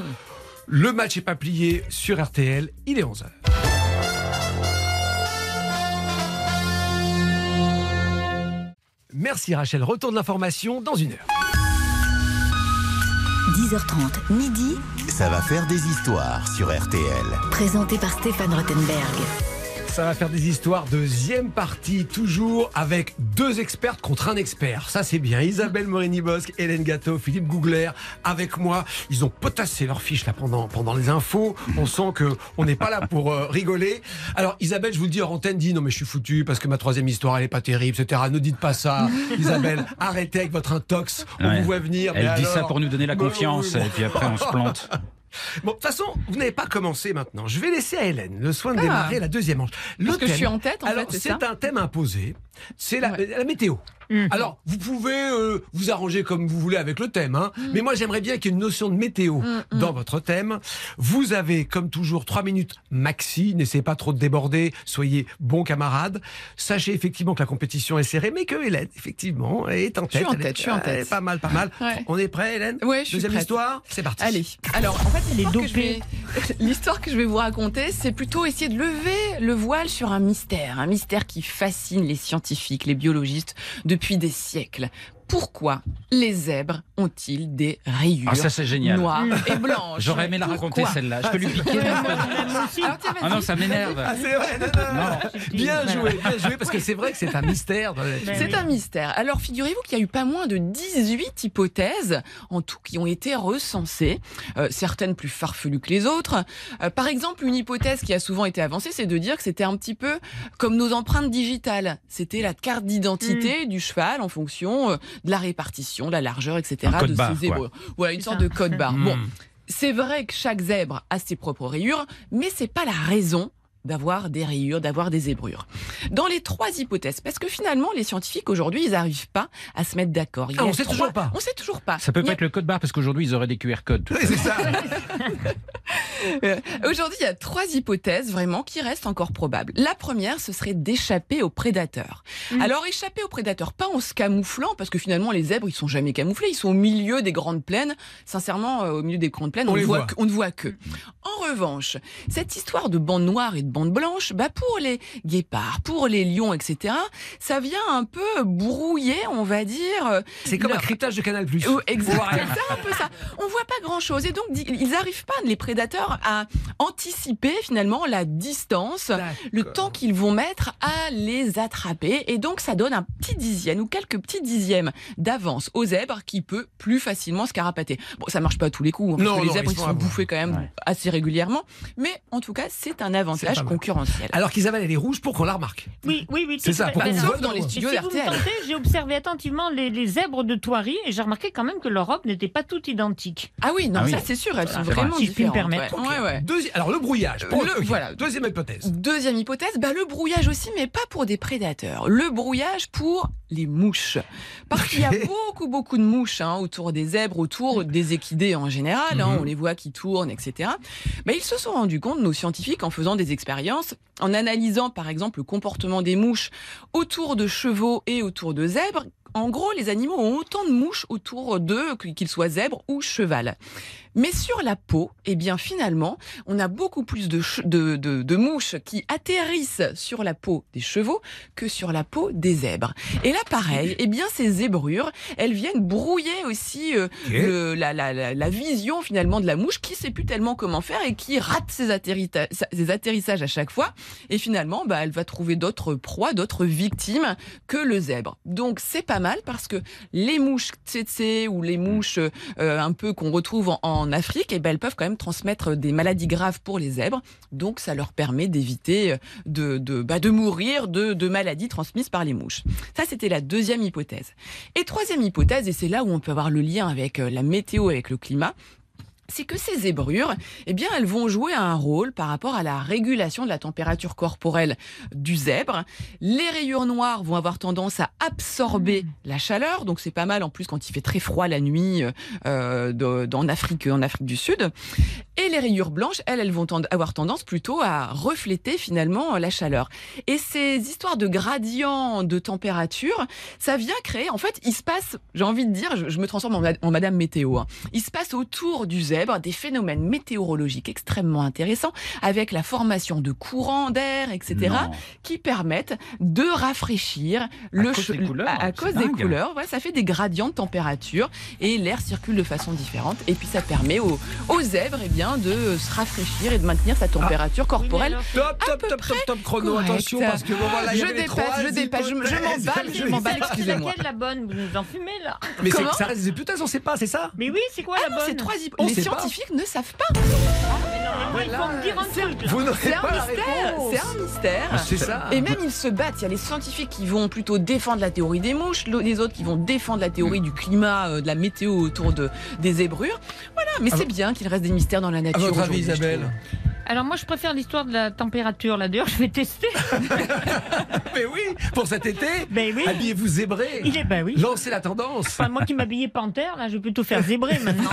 Speaker 3: Le match est pas plié sur RTL, il est 11h. Merci Rachel, retour de l'information dans une heure.
Speaker 2: 10h30, midi,
Speaker 1: Ça va faire des histoires sur RTL.
Speaker 2: présenté par Stéphane Rothenberg.
Speaker 3: Ça va faire des histoires. Deuxième partie, toujours avec deux expertes contre un expert. Ça, c'est bien. Isabelle Morini-Bosque, Hélène Gâteau, Philippe Gougler, avec moi. Ils ont potassé leur fiche là pendant, pendant les infos. On sent que on n'est pas là pour euh, rigoler. Alors, Isabelle, je vous le dis, hors antenne, dit non, mais je suis foutu parce que ma troisième histoire, elle est pas terrible, etc. Ne dites pas ça. Isabelle, arrêtez avec votre intox. On
Speaker 4: Ouais.
Speaker 3: vous voit venir. mais
Speaker 4: Elle dit ça pour nous donner la confiance, et puis après on se plante.
Speaker 3: Bon, de toute façon, vous n'avez pas commencé maintenant. Je vais laisser à Hélène le soin de
Speaker 6: Ah.
Speaker 3: démarrer la deuxième manche. Le
Speaker 6: Parce que je
Speaker 3: thème-
Speaker 6: suis en tête, en
Speaker 3: Alors,
Speaker 6: fait, c'est
Speaker 3: un thème imposé. C'est la,
Speaker 6: Ouais.
Speaker 3: la météo.
Speaker 5: Mhm.
Speaker 3: Alors, vous pouvez euh, vous arranger comme vous voulez avec le thème, hein. mais moi j'aimerais bien qu'il y ait une notion de météo
Speaker 6: Mhm.
Speaker 3: dans votre thème. Vous avez, comme toujours, trois minutes maxi. N'essayez pas trop de déborder. Soyez bons camarades. Sachez effectivement que la compétition est serrée, mais que Hélène, effectivement, est en tête.
Speaker 6: suis en
Speaker 3: Elle est-
Speaker 6: tête, je suis en
Speaker 3: elle est
Speaker 6: tête.
Speaker 3: Pas mal, pas mal.
Speaker 6: Ouais.
Speaker 3: On est prêt, Hélène
Speaker 6: Ouais, je suis
Speaker 3: Deuxième
Speaker 6: prête.
Speaker 3: histoire, c'est parti.
Speaker 6: Allez. Alors, en fait,
Speaker 5: Les
Speaker 6: l'histoire que, je
Speaker 5: dopés.
Speaker 6: vais... l'histoire que je vais vous raconter, c'est plutôt essayer de lever le voile sur un mystère. Un mystère qui fascine les scientifiques, les biologistes depuis des siècles. Pourquoi les zèbres ont-ils des rayures
Speaker 4: Ah, ça c'est génial.
Speaker 6: noires et blanches?
Speaker 4: J'aurais aimé la raconter celle-là. Je peux lui piquer.
Speaker 6: Vas-y.
Speaker 4: Ah non, ça m'énerve.
Speaker 3: Ah, c'est vrai, non, non, non.
Speaker 4: Non.
Speaker 3: Bien joué, bien joué, parce que c'est vrai que c'est un mystère.
Speaker 6: C'est un mystère. Alors figurez-vous qu'il y a eu pas moins de 18 hypothèses en tout qui ont été recensées, euh, certaines plus farfelues que les autres. Euh, par exemple, une hypothèse qui a souvent été avancée, c'est de dire que c'était un petit peu comme nos empreintes digitales. C'était la carte d'identité
Speaker 5: Mm.
Speaker 6: du cheval en fonction euh, de la répartition, de la largeur, etc.
Speaker 4: Un
Speaker 6: de
Speaker 4: quoi.
Speaker 6: zèbres. Voilà, une
Speaker 5: C'est
Speaker 6: sorte
Speaker 5: ça.
Speaker 6: de code barre. Bon, c'est vrai que chaque zèbre a ses propres rayures, mais c'est pas la raison d'avoir des rayures, d'avoir des zébrures. Dans les trois hypothèses, parce que finalement, les scientifiques aujourd'hui, ils n'arrivent pas à se mettre d'accord.
Speaker 3: Ah, on sait
Speaker 6: trois-
Speaker 3: toujours pas.
Speaker 6: On sait toujours pas.
Speaker 4: Ça peut pas
Speaker 6: a-
Speaker 4: être le code barre parce qu'aujourd'hui ils auraient des QR codes.
Speaker 3: Oui, c'est ça.
Speaker 6: Euh, Aujourd'hui, il y a trois hypothèses vraiment qui restent encore probables. La première, ce serait d'échapper aux prédateurs.
Speaker 5: Mhm.
Speaker 6: Alors, échapper aux prédateurs, pas en se camouflant, parce que finalement, les zèbres, ils sont jamais camouflés. Ils sont au milieu des grandes plaines. Sincèrement, euh, au milieu des grandes plaines,
Speaker 3: On
Speaker 6: on,
Speaker 3: les
Speaker 6: ne voit
Speaker 3: voit.
Speaker 6: que- on ne voit que. En revanche, cette histoire de bandes noires et de bandes blanches, bah pour les guépards, pour les lions, etc., ça vient un peu brouiller, on va dire, euh,
Speaker 3: C'est comme un cryptage de Canal+. Plus.
Speaker 6: Oh, exactement, c'est un peu ça. On voit pas grand chose et donc ils n'arrivent pas les prédateurs à anticiper finalement la distance, le temps qu'ils vont mettre à les attraper et donc ça donne un petit dixième ou quelques petits dixièmes d'avance aux zèbres qui peut plus facilement se carapater. Bon, ça marche pas à tous les coups hein, parce
Speaker 3: Non,
Speaker 6: que les
Speaker 3: non,
Speaker 6: zèbres
Speaker 3: ils
Speaker 6: ils
Speaker 3: sont
Speaker 6: bouffés quand même
Speaker 4: Ouais.
Speaker 6: assez régulièrement, mais en tout cas c'est un
Speaker 3: C'est
Speaker 6: avantage concurrentiel.
Speaker 3: Alors qu'Isabelle, elle est rouge pour qu'on la remarque.
Speaker 5: Oui, oui, oui.
Speaker 3: C'est ça, pour qu'on
Speaker 6: Sauf dans les studios
Speaker 5: si vous me
Speaker 6: d'RTL.
Speaker 5: tentez, j'ai observé attentivement les, les zèbres de Thoiry et j'ai remarqué quand même que leur robe n'était pas toute identique.
Speaker 6: Ah oui, non,
Speaker 4: Ah oui.
Speaker 6: ça c'est sûr, elles sont vraiment
Speaker 5: Si je puis me
Speaker 6: différentes.
Speaker 5: permettre.
Speaker 6: ouais. Ouais, ouais.
Speaker 3: Deuxi- Alors le brouillage. Pour
Speaker 6: Le-
Speaker 3: ok.
Speaker 6: voilà.
Speaker 3: Deuxième hypothèse.
Speaker 6: Deuxième hypothèse, bah le brouillage aussi, mais pas pour des prédateurs. Le brouillage pour les mouches. Parce qu'il y a beaucoup, beaucoup de mouches hein, autour des zèbres, autour des équidés en général. hein,
Speaker 3: Mhm.
Speaker 6: on les voit qui tournent, etc. Mais ils se sont rendus compte, nos scientifiques, en faisant des expériences, en analysant par exemple le comportement des mouches autour de chevaux et autour de zèbres. En gros, les animaux ont autant de mouches autour d'eux, qu'ils soient zèbres ou cheval. Mais sur la peau, eh bien finalement, on a beaucoup plus de, ch- de, de- de mouches qui atterrissent sur la peau des chevaux que sur la peau des zèbres. Et là, pareil, eh bien ces zébrures, elles viennent brouiller aussi euh, le- la, la- la- la vision finalement de la mouche qui sait plus tellement comment faire et qui rate ses, atterrissages à chaque fois. Et finalement, bah, elle va trouver d'autres proies, d'autres victimes que le zèbre. Donc c'est pas mal parce que les mouches tsetse ou les mouches euh, un peu qu'on retrouve en, en Afrique, eh ben, elles peuvent quand même transmettre des maladies graves pour les zèbres. Donc ça leur permet d'éviter euh, de, de, bah, de mourir de, de maladies transmises par les mouches. Ça, c'était la deuxième hypothèse. Et troisième hypothèse, et c'est là où on peut avoir le lien avec euh, la météo, avec le climat, c'est que ces zébrures, eh bien, elles vont jouer un rôle par rapport à la régulation de la température corporelle du zèbre. Les rayures noires vont avoir tendance à absorber la chaleur, donc c'est pas mal en plus quand il fait très froid la nuit euh, de- dans Afrique, en Afrique du Sud. Et les rayures blanches, elles, elles vont tend- avoir tendance plutôt à refléter finalement la chaleur. Et ces histoires de gradients de température, ça vient créer, en fait, il se passe, j'ai envie de dire, je, je me transforme en Madame Météo, hein. il se passe autour du zèbre des phénomènes météorologiques extrêmement intéressants avec la formation de courants d'air, etc.,
Speaker 4: Non.
Speaker 6: qui permettent de rafraîchir le
Speaker 4: cause des couleurs,
Speaker 6: à, à
Speaker 4: c'est
Speaker 6: cause des
Speaker 4: dingue.
Speaker 6: couleurs. Ouais, ça fait des gradients de température et l'air circule de façon différente. Et puis ça permet aux, aux zèbres eh bien, de se rafraîchir et de maintenir sa température corporelle.
Speaker 3: Top, top,
Speaker 6: peu
Speaker 3: top, top, top chrono.
Speaker 6: correct.
Speaker 3: Attention, parce que bon, voilà,
Speaker 6: Je dépasse,
Speaker 3: trois
Speaker 6: je dépasse, je- je
Speaker 3: hypothèses.
Speaker 6: m'emballe, je m'emballe,
Speaker 5: C'est
Speaker 6: excusez-moi.
Speaker 5: laquelle la bonne? Vous nous en fumez là?
Speaker 3: Mais c'est-
Speaker 6: Comment
Speaker 3: ça reste des hypothèses, on sait pas, c'est ça?
Speaker 5: Mais oui, c'est quoi
Speaker 6: Ah
Speaker 5: la
Speaker 6: non,
Speaker 5: bonne?
Speaker 6: c'est trois hypo- Scientifiques ne savent pas.
Speaker 3: Vous n'aurez
Speaker 6: C'est un mystère. C'est un mystère.
Speaker 3: Ah, C'est ça.
Speaker 6: Et même ils se battent. Il y a les scientifiques qui vont plutôt défendre la théorie des mouches, les autres qui vont défendre la
Speaker 3: Mm.
Speaker 6: théorie du climat, euh, de la météo autour de, des zébrures. Voilà, mais
Speaker 3: Ah
Speaker 6: c'est bien qu'il reste des mystères dans la
Speaker 3: À
Speaker 6: nature.
Speaker 3: votre avis,
Speaker 6: aujourd'hui, je
Speaker 3: Isabelle.
Speaker 5: Alors moi, je préfère l'histoire de la température. Là, d'ailleurs, je vais tester.
Speaker 3: Mais oui, pour cet été,
Speaker 5: Ben oui.
Speaker 3: habillez-vous zébré.
Speaker 5: Il est, ben oui.
Speaker 3: Lancez la tendance.
Speaker 5: Enfin, moi qui m'habillais panthère, là, je vais plutôt faire zébré maintenant.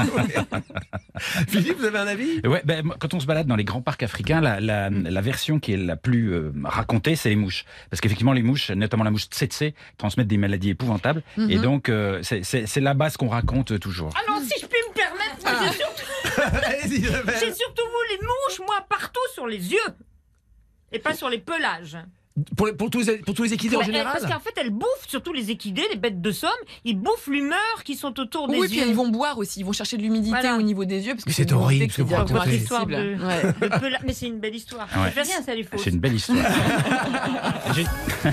Speaker 3: Philippe, vous avez un avis?
Speaker 4: Ouais, ben, quand on se balade dans les grands parcs africains, la, la, la version qui est la plus euh, racontée, c'est les mouches. Parce qu'effectivement, les mouches, notamment la mouche tsetse, transmettent des maladies épouvantables. Et donc, euh, c'est- c'est c'est la base qu'on raconte euh, toujours.
Speaker 5: Alors, si je puis me permettre,
Speaker 3: Isabelle.
Speaker 5: j'ai surtout vu les mouches, moi, partout sur les yeux. Et pas sur les pelages.
Speaker 3: Pour, les- pour tous les, pour tous les équidés en
Speaker 5: Ouais,
Speaker 3: général
Speaker 5: Parce qu'en fait, elles bouffent, surtout les équidés, les bêtes de somme, ils bouffent l'humeur qui sont autour des
Speaker 6: Oui, puis
Speaker 5: yeux.
Speaker 6: ils vont boire aussi, ils vont chercher de l'humidité
Speaker 5: Voilà.
Speaker 6: au niveau des yeux parce que
Speaker 3: Mais c'est horrible ce que vous racontez.
Speaker 5: de,
Speaker 6: Ouais.
Speaker 5: de pela- Mais c'est une belle histoire.
Speaker 4: Ouais.
Speaker 5: Fait rien, ça les.
Speaker 4: C'est une belle histoire.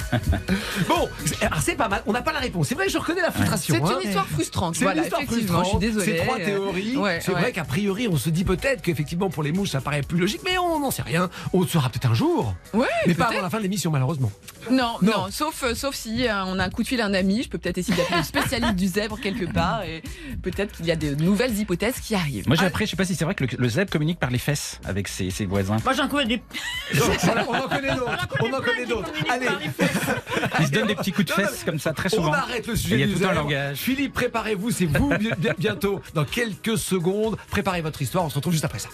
Speaker 3: Bon, c'est- alors c'est pas mal. On n'a pas la réponse. C'est vrai, je reconnais la frustration.
Speaker 6: C'est
Speaker 3: hein.
Speaker 6: une histoire frustrante.
Speaker 3: C'est
Speaker 6: Voilà,
Speaker 3: une histoire
Speaker 6: effectivement, je suis
Speaker 3: frustrante.
Speaker 6: désolée.
Speaker 3: C'est trois théories.
Speaker 6: ouais,
Speaker 3: c'est
Speaker 6: ouais.
Speaker 3: vrai qu'a priori, on se dit peut-être qu'effectivement pour les mouches, ça paraît plus logique, mais on n'en sait rien. On le saura peut-être un jour. Mais pas avant la fin de l'émission, malheureusement.
Speaker 6: Non,
Speaker 3: Non.
Speaker 6: non, sauf, euh, sauf si euh, on a un coup de fil à un ami, je peux peut-être essayer d'appeler le spécialiste du zèbre quelque part et peut-être qu'il y a de nouvelles hypothèses qui arrivent.
Speaker 4: Moi, j'ai appris, je sais pas si c'est vrai que le, le zèbre communique par les fesses avec ses, ses voisins.
Speaker 5: Moi, j'en connais des.
Speaker 3: Donc, voilà, on en connaît d'autres. On en connaît d'autres. Allez,
Speaker 4: Ils se donnent des petits coups de fesses comme ça très souvent.
Speaker 3: on arrête le
Speaker 4: Et
Speaker 3: sujet
Speaker 4: il y a
Speaker 3: du
Speaker 4: tout un langage.
Speaker 3: Philippe, préparez-vous, c'est vous bi- bi- bientôt. Dans quelques secondes, préparez votre histoire. On se retrouve juste après ça.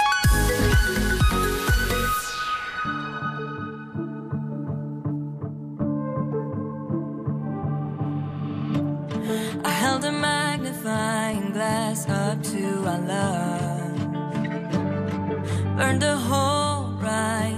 Speaker 10: up to Allah. Burn the whole right.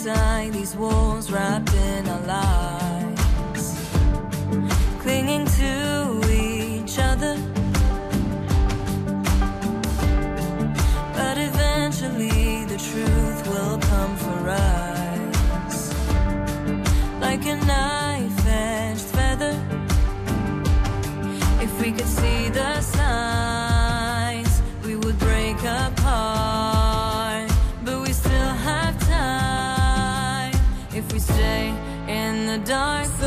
Speaker 10: inside these walls wrapped
Speaker 7: the
Speaker 3: dark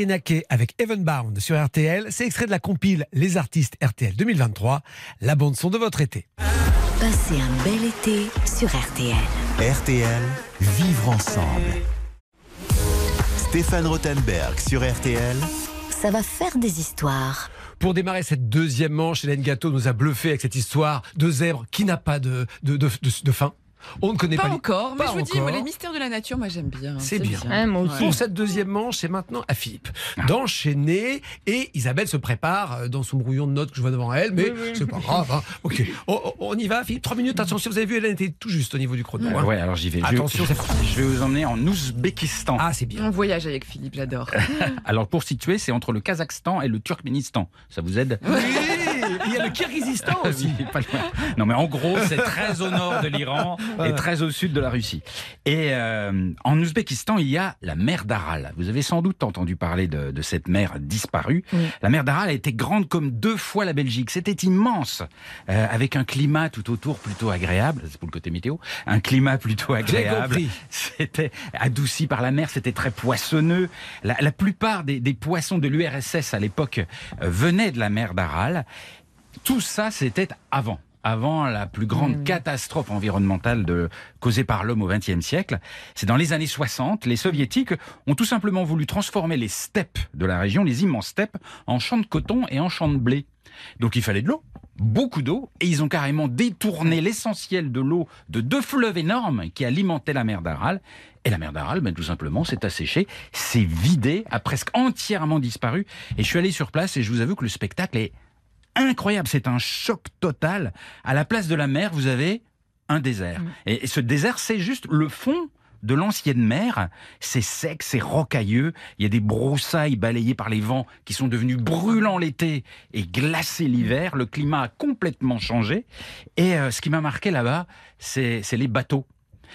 Speaker 3: Marina Kay avec Evenbound sur RTL. C'est extrait de la compile Les artistes RTL 2023, la bande son de votre été.
Speaker 2: Passez un bel été sur RTL.
Speaker 1: RTL, vivre ensemble. Stéphane Rothenberg sur RTL.
Speaker 2: Ça va faire des histoires.
Speaker 3: Pour démarrer cette deuxième manche, Hélène Gâteau nous a bluffé avec cette histoire de zèbre qui n'a pas de, de, de, de- de fin. On ne connaît pas,
Speaker 6: Pas
Speaker 3: les-
Speaker 6: encore, mais
Speaker 3: pas
Speaker 6: je vous dis, moi, les mystères de la nature, moi j'aime bien.
Speaker 3: C'est bien.
Speaker 5: Ouais, moi aussi.
Speaker 3: Pour cette deuxième manche, c'est maintenant à Philippe d'enchaîner. Et Isabelle se prépare euh, dans son brouillon de notes que je vois devant elle, mais
Speaker 5: Oui, oui.
Speaker 3: c'est pas grave. hein. Ok, on, y va, Philippe? Trois minutes. Attention, vous avez vu, Hélène était tout juste au niveau du chrono. hein.
Speaker 4: Ouais, alors j'y vais. Je-
Speaker 3: Attention,
Speaker 4: je, je vais vous emmener en Ouzbékistan.
Speaker 3: Ah, c'est bien.
Speaker 6: On voyage avec Philippe, j'adore.
Speaker 4: Alors pour situer, c'est entre le Kazakhstan et le Turkménistan. Ça vous aide?
Speaker 3: Oui, il y a le Kyrgyzstan aussi.
Speaker 4: Pas loin. Non, mais en gros, c'est très au nord de l'Iran et très au sud de la Russie. Et euh, en Ouzbékistan, il y a la mer d'Aral. Vous avez sans doute entendu parler de, de cette mer disparue. La mer d'Aral a été grande comme deux fois la Belgique. C'était immense, euh, avec un climat tout autour plutôt agréable. C'est pour le côté météo. Un climat plutôt agréable. C'était adouci par la mer, c'était très poissonneux. La, la plupart des, des poissons de l'URSS à l'époque euh, venaient de la mer d'Aral. Tout ça, c'était avant. Avant la plus grande catastrophe environnementale de, causée par l'homme au XXe siècle. C'est dans les années 60, les soviétiques ont tout simplement voulu transformer les steppes de la région, les immenses steppes, en champs de coton et en champs de blé. Donc il fallait de l'eau, beaucoup d'eau, et ils ont carrément détourné l'essentiel de l'eau de deux fleuves énormes qui alimentaient la mer d'Aral. Et la mer d'Aral, ben, tout simplement, s'est asséchée, s'est vidée, a presque entièrement disparu. Et je suis allé sur place et je vous avoue que le spectacle est incroyable. C'est un choc total. À la place de la mer, vous avez un désert. Et, et ce désert, c'est juste le fond de l'ancienne mer. C'est sec, c'est rocailleux. Il y a des broussailles balayées par les vents qui sont devenus brûlants l'été et glacés l'hiver. Le climat a complètement changé. Et euh, ce qui m'a marqué là-bas, c'est c'est les bateaux.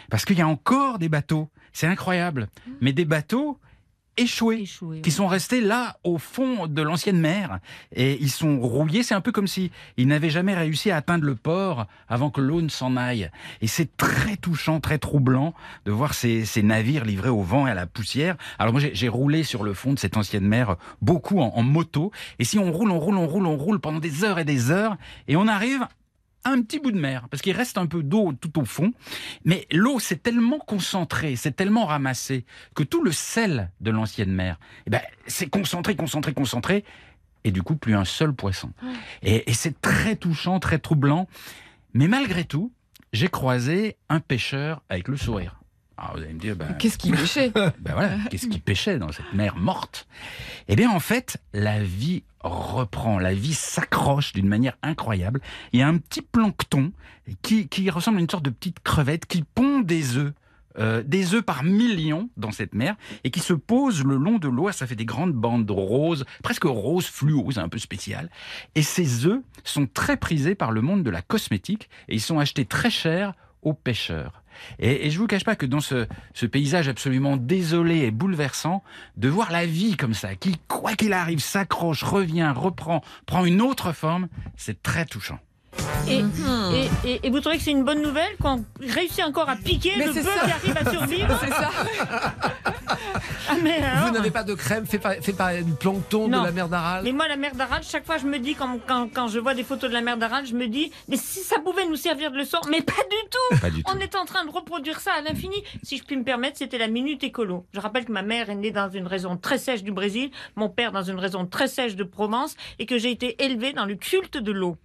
Speaker 4: Parce qu'il y a encore des bateaux. C'est incroyable. Mais des bateaux échoués
Speaker 5: Échoué,
Speaker 4: qui sont restés là au fond de l'ancienne mer et ils sont rouillés. C'est un peu comme si ils n'avaient jamais réussi à atteindre le port avant que l'eau ne s'en aille. Et c'est très touchant, très troublant de voir ces, ces navires livrés au vent et à la poussière. Alors moi j'ai roulé sur le fond de cette ancienne mer beaucoup en, en moto. Et si on roule, on roule, on roule, on roule pendant des heures et des heures et on arrive un petit bout de mer, parce qu'il reste un peu d'eau tout au fond, mais l'eau s'est tellement concentrée, c'est tellement ramassé, que tout le sel de l'ancienne mer, eh ben, c'est concentré, concentré, concentré, et du coup plus un seul poisson. Et, et c'est très touchant, très troublant, mais malgré tout, j'ai croisé un pêcheur avec le sourire. Alors vous allez me dire, ben,
Speaker 6: Qu'est-ce qu'il pêchait?
Speaker 4: Ben voilà, qu'est-ce qui pêchait dans cette mer morte? Eh bien, en fait, la vie reprend, la vie s'accroche d'une manière incroyable. Il y a un petit plancton qui, qui ressemble à une sorte de petite crevette qui pond des œufs. euh, des œufs par millions dans cette mer et qui se posent le long de l'eau. Ça fait des grandes bandes roses, presque roses fluo, c'est un peu spécial. Et ces œufs sont très prisés par le monde de la cosmétique et ils sont achetés très cher aux pêcheurs. Et, et je vous cache pas que dans ce, ce paysage absolument désolé et bouleversant, de voir la vie comme ça, qui, quoi qu'il arrive, s'accroche, revient, reprend, prend une autre forme, c'est très touchant.
Speaker 5: Et, et, et- et vous trouvez que c'est une bonne nouvelle qu'on réussit encore à piquer
Speaker 6: Mais
Speaker 5: le peu
Speaker 6: ça.
Speaker 5: qui arrive à survivre
Speaker 6: C'est ça.
Speaker 5: Ah, mais alors
Speaker 3: Vous n'avez pas de crème fait par, fait par plancton
Speaker 5: Non.
Speaker 3: de la mer d'Aral
Speaker 5: Mais moi, la mer d'Aral, chaque fois, je me dis, quand, quand, quand je vois des photos de la mer d'Aral, je me dis, mais si ça pouvait nous servir de leçon, mais pas du tout
Speaker 4: Pas du tout.
Speaker 5: On est en train de reproduire ça à l'infini. Si je puis me permettre, c'était la minute écolo. Je rappelle que ma mère est née dans une région très sèche du Brésil, mon père dans une région très sèche de Provence, et que j'ai été élevée dans le culte de l'eau.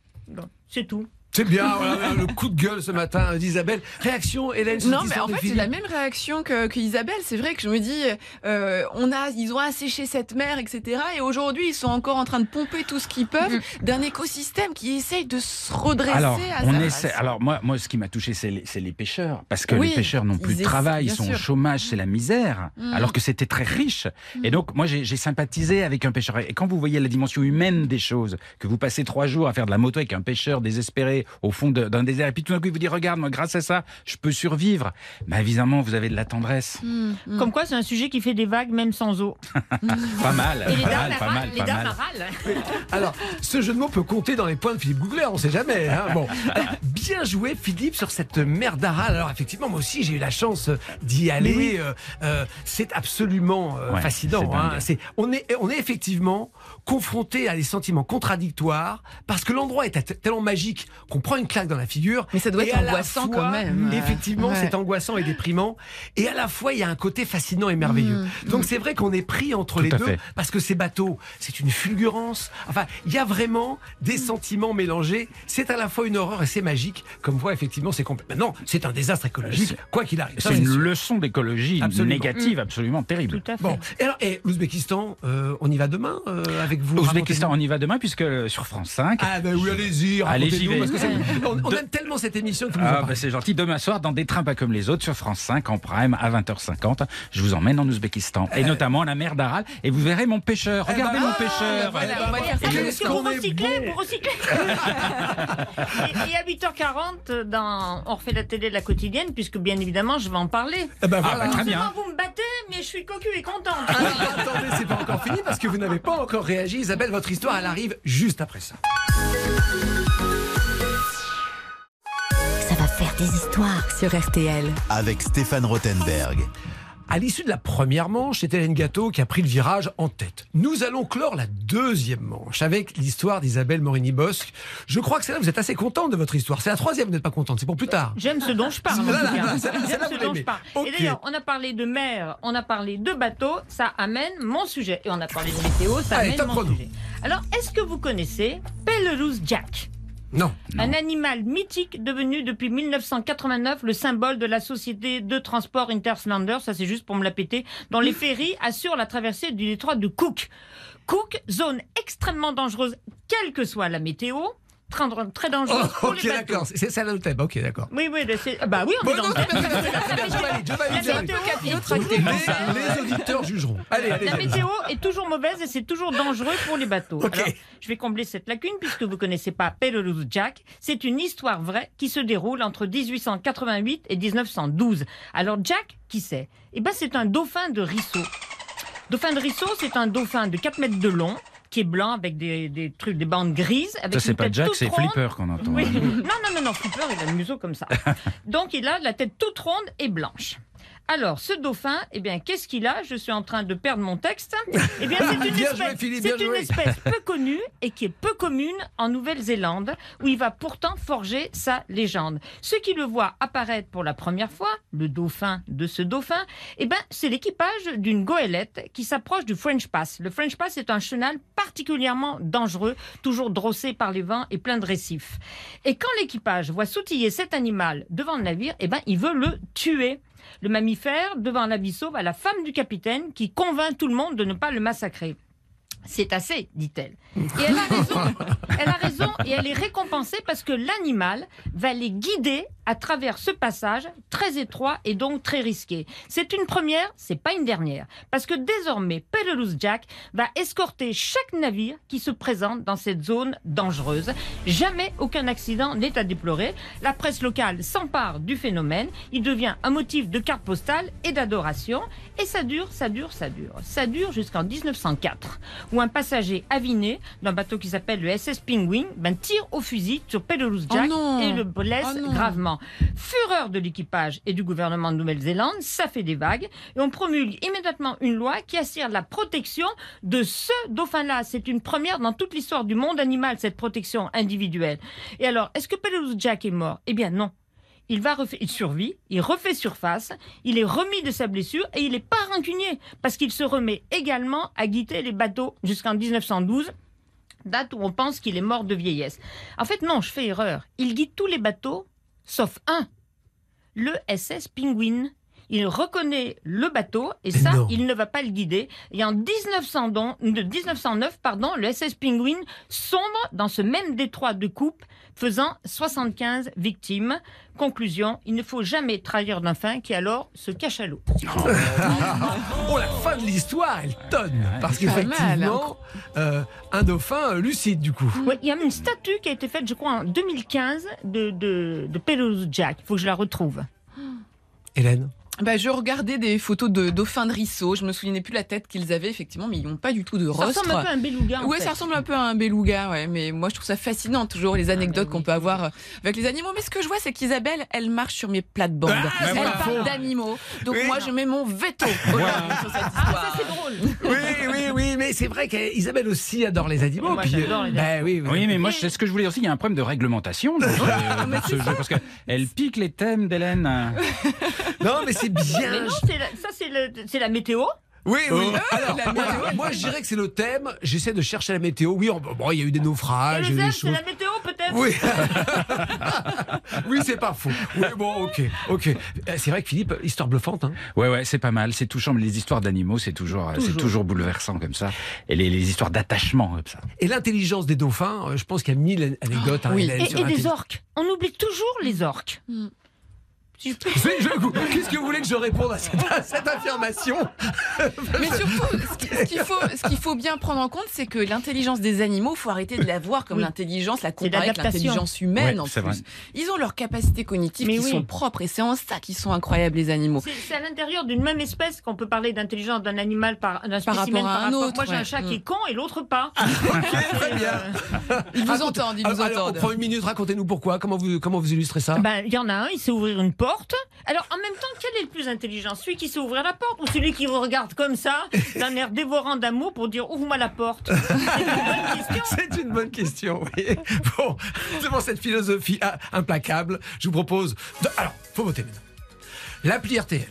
Speaker 5: C'est tout.
Speaker 3: C'est bien, voilà, le coup de gueule ce matin d'Isabelle. Réaction, Hélène
Speaker 6: Non, mais en fait, j'ai la même réaction que, que Isabelle. C'est vrai que je me dis, euh, on a, ils ont asséché cette mer, etc. Et aujourd'hui, ils sont encore en train de pomper tout ce qu'ils peuvent d'un écosystème qui essaye de se redresser
Speaker 4: Alors,
Speaker 6: à
Speaker 4: on essaie. Alors moi, moi, ce qui m'a touché, c'est les, pêcheurs, parce que
Speaker 6: Oui,
Speaker 4: les pêcheurs n'ont plus de travail, ils sont au chômage, c'est la misère,
Speaker 6: Mm.
Speaker 4: alors que c'était très riche. Et donc, moi, j'ai sympathisé avec un pêcheur. Et quand vous voyez la dimension humaine des choses, que vous passez trois jours à faire de la moto avec un pêcheur désespéré au fond d'un désert, et puis tout d'un coup, il vous dit, regarde, moi, grâce à ça, je peux survivre. Bah, évidemment, vous avez de la tendresse.
Speaker 6: Mm, mm.
Speaker 5: Comme quoi, c'est un sujet qui fait des vagues même sans eau.
Speaker 4: Pas mal,
Speaker 5: Et les
Speaker 4: pas
Speaker 5: dames
Speaker 4: mal, pas mal,
Speaker 5: les
Speaker 4: pas
Speaker 5: dames
Speaker 4: mal.
Speaker 3: Alors, ce jeu de mots peut compter dans les points de Philippe Googler, on sait jamais. hein. Bon, Alors, bien joué Philippe sur cette mer d'Aral. Alors effectivement, moi aussi j'ai eu la chance d'y aller. Euh, euh, c'est absolument euh,
Speaker 4: Ouais,
Speaker 3: fascinant. hein. C'est- on est, on est effectivement confronté à des sentiments contradictoires parce que l'endroit est tellement magique qu'on prend une claque dans la figure.
Speaker 6: Mais ça doit être angoissant
Speaker 3: fois,
Speaker 6: quand même.
Speaker 3: Effectivement,
Speaker 6: Ouais.
Speaker 3: c'est angoissant et déprimant. Et à la fois, il y a un côté fascinant et merveilleux.
Speaker 6: Mm,
Speaker 3: Donc c'est vrai qu'on est pris entre
Speaker 4: Tout
Speaker 3: les deux
Speaker 4: fait.
Speaker 3: parce que ces bateaux, c'est une fulgurance. Enfin, il y a vraiment des sentiments mélangés. C'est à la fois une horreur et c'est magique. Comme voit effectivement, c'est complètement. Non, c'est un désastre écologique, quoi qu'il arrive.
Speaker 4: C'est une
Speaker 3: sûr.
Speaker 4: leçon d'écologie négative, absolument terrible.
Speaker 5: Tout à fait.
Speaker 3: Bon, et alors, et l'Ouzbékistan, euh, on y va demain euh, avec vous
Speaker 4: Ouzbékistan, on y va demain, puisque euh, sur France 5.
Speaker 3: Ah ben oui, allez-y, que on, on aime tellement cette émission nous en
Speaker 4: Ah, bah, c'est gentil. Demain soir, dans des trains pas comme les autres, sur France 5, en prime, à 20h50, je vous emmène en Ouzbékistan. Et notamment la mer d'Aral. Et vous verrez mon pêcheur.
Speaker 3: Eh
Speaker 4: Regardez
Speaker 3: ben,
Speaker 4: mon
Speaker 3: ah,
Speaker 4: pêcheur.
Speaker 6: voilà, on va faire ça.
Speaker 3: qu'est-ce
Speaker 5: Parce que vous recyclez, vous et, et à 8h40, dans, on refait la télé de la quotidienne, puisque bien évidemment, je vais en parler.
Speaker 3: Eh ben,
Speaker 4: Ah,
Speaker 3: voilà.
Speaker 4: bah, très bien.
Speaker 5: Vous me battez, mais je suis cocu et contente.
Speaker 3: Alors, attendez, c'est pas encore fini parce que vous n'avez pas encore réagi. Isabelle, votre histoire, elle arrive juste après ça.
Speaker 2: Ça va faire des histoires sur RTL.
Speaker 1: Avec Stéphane Rothenberg.
Speaker 3: À l'issue de la première manche, c'est Hélène Gâteau qui a pris le virage en tête. Nous allons clore la deuxième manche avec l'histoire d'Isabelle Morini-Bosque. Je crois que c'est là, vous êtes assez contente de votre histoire. C'est la troisième, vous n'êtes pas contente, c'est pour plus tard.
Speaker 5: J'aime ce dont je parle.
Speaker 3: celle-là,
Speaker 5: J'aime
Speaker 3: celle-là,
Speaker 5: ce dont je parle. Et d'ailleurs, on a parlé de mer, on a parlé de bateau, ça amène mon sujet. Et on a parlé de météo, ça
Speaker 3: Allez,
Speaker 5: amène mon
Speaker 3: chrono.
Speaker 5: sujet. Alors, est-ce que vous connaissez Pellerouse Jack?
Speaker 3: Non.
Speaker 5: Un animal mythique devenu depuis 1989 le symbole de la société de transport Interslander, ça c'est juste pour me la péter, dont les ferries assurent la traversée du détroit de Cook. Cook, zone extrêmement dangereuse, quelle que soit la météo, très, très
Speaker 3: Oh, ok, d'accord. C'est ça le thème. Ok, d'accord.
Speaker 5: Oui, oui, bah oui, on
Speaker 3: Bon,
Speaker 5: est dans
Speaker 3: non,
Speaker 5: le
Speaker 3: Les, auditeurs jugeront. Allez, allez.
Speaker 5: La météo est toujours mauvaise et c'est toujours dangereux pour les bateaux.
Speaker 3: Ok.
Speaker 5: Alors, je vais combler cette lacune puisque vous connaissez pas Pellerouse Jack. C'est une histoire vraie qui se déroule entre 1888 et 1912. Alors Jack, qui c'est? Eh ben c'est un dauphin de Risseau. Dauphin de Risseau, c'est un dauphin de 4 mètres de long qui est blanc avec des, des trucs, des bandes grises. Avec
Speaker 4: Ça, c'est pas Jack, c'est. Flipper qu'on entend.
Speaker 5: Oui.
Speaker 4: hein.
Speaker 5: Non, non, non, non, Flipper, il a le museau comme ça. Donc, il a la tête toute ronde et blanche. Alors, ce dauphin, eh bien, qu'est-ce qu'il a? Je suis en train de perdre mon texte. Eh bien, c'est une, espèce peu connue et qui est peu commune en Nouvelle-Zélande, où il va pourtant forger sa légende. Ceux qui le voient apparaître pour la première fois, le dauphin de ce dauphin, eh ben, c'est l'équipage d'une goélette qui s'approche du French Pass. Le French Pass est un chenal particulièrement dangereux, toujours drossé par les vents et plein de récifs. Et quand l'équipage voit sautiller cet animal devant le navire, eh ben, il veut le tuer. Le mammifère, devant la vie sauve, à la femme du capitaine qui convainc tout le monde de ne pas le massacrer. C'est assez, dit-elle. Et elle a raison. Elle a raison et elle est récompensée parce que l'animal va les guider à travers ce passage très étroit et donc très risqué. C'est une première, c'est pas une dernière. Parce que désormais, Pellerouse Jack va escorter chaque navire qui se présente dans cette zone dangereuse. Jamais aucun accident n'est à déplorer. La presse locale s'empare du phénomène. Il devient un motif de carte postale et d'adoration. Et ça dure, ça dure, ça dure. Ça dure jusqu'en 1904, où un passager aviné d'un bateau qui s'appelle le SS Penguin ben, tire au fusil sur Pellerouse
Speaker 6: Oh
Speaker 5: Jack et le blesse
Speaker 6: Oh
Speaker 5: gravement. Fureur de l'équipage et du gouvernement de Nouvelle-Zélande, ça fait des vagues et on promulgue immédiatement une loi qui assure la protection de ce dauphin-là. C'est une première dans toute l'histoire du monde animal, cette protection individuelle. Et alors, est-ce que Pellerouse Jack est mort? Eh bien non. Il il survit, il refait surface, il est remis de sa blessure et il n'est pas rancunier parce qu'il se remet également à guider les bateaux jusqu'en 1912 date où on pense qu'il est mort de vieillesse. En fait, non, je fais erreur. Il guide tous les bateaux, sauf un, le SS Penguin. Il reconnaît le bateau et ça,
Speaker 3: non.
Speaker 5: il ne va pas le guider. Et en 1900 don- de 1909, pardon, le SS Penguin sombre dans ce même détroit de coupe, faisant 75 victimes. Conclusion, il ne faut jamais trahir d'un fin qui alors se cache à l'eau.
Speaker 3: Oh, la fin de l'histoire, elle tonne. Parce qu'effectivement, euh, un dauphin euh, lucide, du coup.
Speaker 5: Ouais, il y a une statue qui a été faite, je crois, en 2015 de, de, de Jack. Il faut que je la retrouve.
Speaker 3: Hélène?
Speaker 6: Bah, je regardais des photos de dauphins de risseau. Je me souvenais plus la tête qu'ils avaient, effectivement, mais ils n'ont pas du tout de
Speaker 5: Ça
Speaker 6: rostre.
Speaker 5: ressemble un peu à un beluga. en
Speaker 6: Ouais,
Speaker 5: fait.
Speaker 6: ça ressemble un peu à un beluga, ouais. Mais moi, je trouve ça fascinant, toujours les anecdotes qu'on peut avoir euh, avec les animaux. Mais ce que je vois, c'est qu'Isabelle, elle marche sur mes plates-bandes.
Speaker 3: Ah,
Speaker 6: elle parle d'animaux. Donc
Speaker 3: Oui.
Speaker 6: moi, je mets mon veto sur cette histoire.
Speaker 5: Ah, c'est drôle.
Speaker 3: Oui, oui, oui, mais c'est vrai qu'Isabelle aussi adore les animaux.
Speaker 5: Moi,
Speaker 3: puis,
Speaker 5: j'adore les
Speaker 3: bah oui,
Speaker 4: Oui, mais moi, c'est ce que je voulais dire aussi. Il y a un problème de réglementation dans ce jeu. Parce qu'elle pique les thèmes d'Hélène.
Speaker 3: Non, mais c'est
Speaker 5: Mais
Speaker 3: bien.
Speaker 5: non, c'est la- ça c'est le- c'est la météo.
Speaker 3: Oui, oui.
Speaker 4: Oh.
Speaker 3: Alors,
Speaker 6: La
Speaker 3: moi,
Speaker 6: météo,
Speaker 3: moi, je dirais que c'est le thème. J'essaie de chercher la météo. Oui, on- bon, il y a eu des
Speaker 5: Et
Speaker 3: naufrages,
Speaker 5: les
Speaker 3: des
Speaker 5: ailes, c'est la météo peut-être
Speaker 3: Oui, oui, c'est pas faux. Oui, bon, ok, ok. Euh, C'est vrai que Philippe, histoire bluffante. Hein.
Speaker 4: Ouais, ouais, c'est pas mal. C'est touchant. Mais les histoires d'animaux, c'est toujours, c'est
Speaker 5: Toujours.
Speaker 4: toujours bouleversant comme ça. Et les, les histoires d'attachement comme ça.
Speaker 3: Et l'intelligence des dauphins, euh, je pense qu'il y a mille anecdotes. hein,
Speaker 6: Oui.
Speaker 5: Et, et des orques. On oublie toujours les orques.
Speaker 6: Hmm.
Speaker 5: Si je peux-
Speaker 3: C'est- je- Qu'est-ce que vous voulez que je réponde à cette, à cette affirmation
Speaker 6: Mais surtout, ce qui- ce qu'il faut, bien prendre en compte, c'est que l'intelligence des animaux, faut arrêter de la voir comme
Speaker 5: Oui.
Speaker 6: l'intelligence, la comparer avec l'intelligence humaine en plus.
Speaker 4: vrai.
Speaker 6: Ils ont leurs capacités cognitives
Speaker 5: Mais
Speaker 6: qui
Speaker 5: oui.
Speaker 6: sont propres et c'est en ça qu'ils sont incroyables les animaux.
Speaker 5: C'est à l'intérieur d'une même espèce qu'on peut parler d'intelligence d'un animal par spécimen
Speaker 6: rapport à
Speaker 5: par
Speaker 6: un autre,
Speaker 5: Moi j'ai un chat qui
Speaker 6: Mm.
Speaker 5: est con et l'autre pas.
Speaker 3: Très bien.
Speaker 6: Ils vous
Speaker 3: Raconte-
Speaker 6: entendent, ils vous
Speaker 3: Alors, alors,
Speaker 6: entendent.
Speaker 3: On prend une minute, racontez-nous pourquoi. Comment vous, comment vous illustrez ça?
Speaker 5: Ben, il y en a un, il sait ouvrir une porte. Alors, en même temps, quel est le plus intelligent? Celui qui sait ouvrir la porte ou celui qui vous regarde comme ça, d'un air dévorant d'amour pour dire ouvre-moi la porte? C'est une bonne question.
Speaker 3: C'est une bonne question, oui. Bon, devant cette philosophie ah, implacable, je vous propose. De... Alors, faut voter maintenant. L'appli RTL,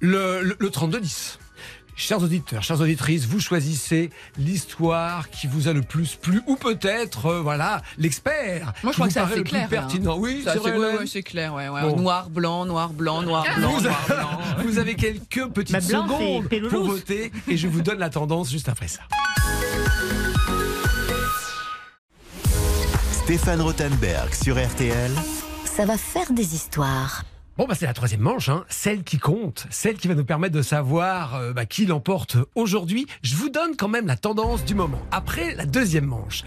Speaker 3: le, le, le 3210. Chers auditeurs, chères auditrices, vous choisissez l'histoire qui vous a le plus plu, ou peut-être, euh, voilà, l'expert.
Speaker 6: Moi, je crois
Speaker 3: vous
Speaker 6: que c'est assez
Speaker 3: le plus
Speaker 6: clair, hein.
Speaker 3: pertinent. Oui,
Speaker 6: Ça,
Speaker 3: c'est vrai.
Speaker 6: ouais,
Speaker 3: Hélène
Speaker 6: ouais, c'est clair, ouais, ouais.
Speaker 3: Bon.
Speaker 6: Noir, blanc, noir, blanc, noir, blanc,
Speaker 3: Vous,
Speaker 6: noir, blanc.
Speaker 3: vous avez quelques petites
Speaker 5: Bah, blanc,
Speaker 3: secondes pour voter et je vous donne la tendance juste après ça.
Speaker 1: Stéphane Rothenberg sur RTL.
Speaker 2: Ça va faire des histoires.
Speaker 3: Bon, bah, c'est la troisième manche, hein. celle qui compte, celle qui va nous permettre de savoir euh, bah, qui l'emporte aujourd'hui. Je vous donne quand même la tendance du moment. Après la deuxième manche,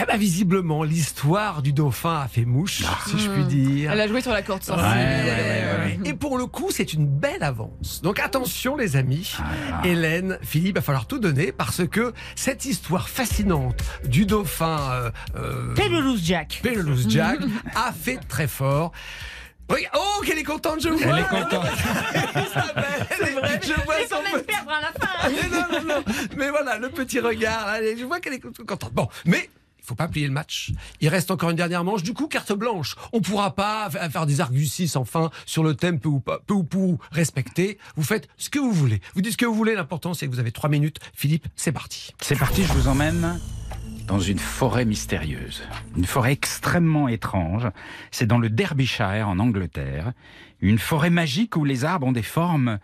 Speaker 3: eh ben, visiblement, l'histoire du dauphin a fait mouche, si je puis dire.
Speaker 6: Elle a joué sur la corde sensible.
Speaker 3: Ouais, ouais, ouais, ouais. Et pour le coup, c'est une belle avance. Donc attention les amis, Hélène, Philippe, il va falloir tout donner parce que cette histoire fascinante du dauphin euh, euh,
Speaker 5: Jack.
Speaker 3: Jack a fait très fort. Regarde- Oh, qu'elle est contente, je vois.
Speaker 4: Elle est contente.
Speaker 3: Isabelle, je vois
Speaker 5: Je vais
Speaker 3: son
Speaker 5: quand même
Speaker 3: petit-
Speaker 5: perdre à la fin.
Speaker 3: Mais non, non, non. Mais voilà, le petit regard, je vois qu'elle est contente. Bon, mais il faut pas plier le match. Il reste encore une dernière manche. Du coup, carte blanche. On pourra pas fa- faire des arguties sans fin sur le thème peu ou pas, peu ou pour respecter. Vous faites ce que vous voulez. Vous dites ce que vous voulez. L'important, c'est que vous avez trois minutes. Philippe, c'est parti.
Speaker 4: C'est parti, je vous emmène dans une forêt mystérieuse. Une forêt extrêmement étrange. C'est dans le Derbyshire, en Angleterre. Une forêt magique où les arbres ont des formes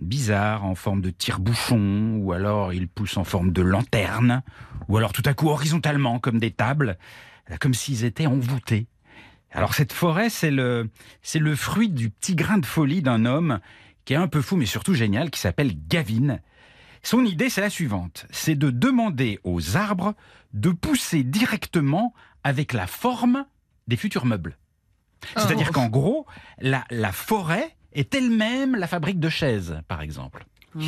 Speaker 4: bizarres, en forme de tire-bouchon, ou alors ils poussent en forme de lanterne, ou alors tout à coup horizontalement, comme des tables, comme s'ils étaient envoûtés. Alors cette forêt, c'est le, c'est le fruit du petit grain de folie d'un homme qui est un peu fou, mais surtout génial, qui s'appelle Gavin. Son idée, c'est la suivante. C'est de demander aux arbres de pousser directement avec la forme des futurs meubles. C'est-à-dire qu'en gros, la, la forêt est elle-même la fabrique de chaises, par exemple.
Speaker 3: Ok.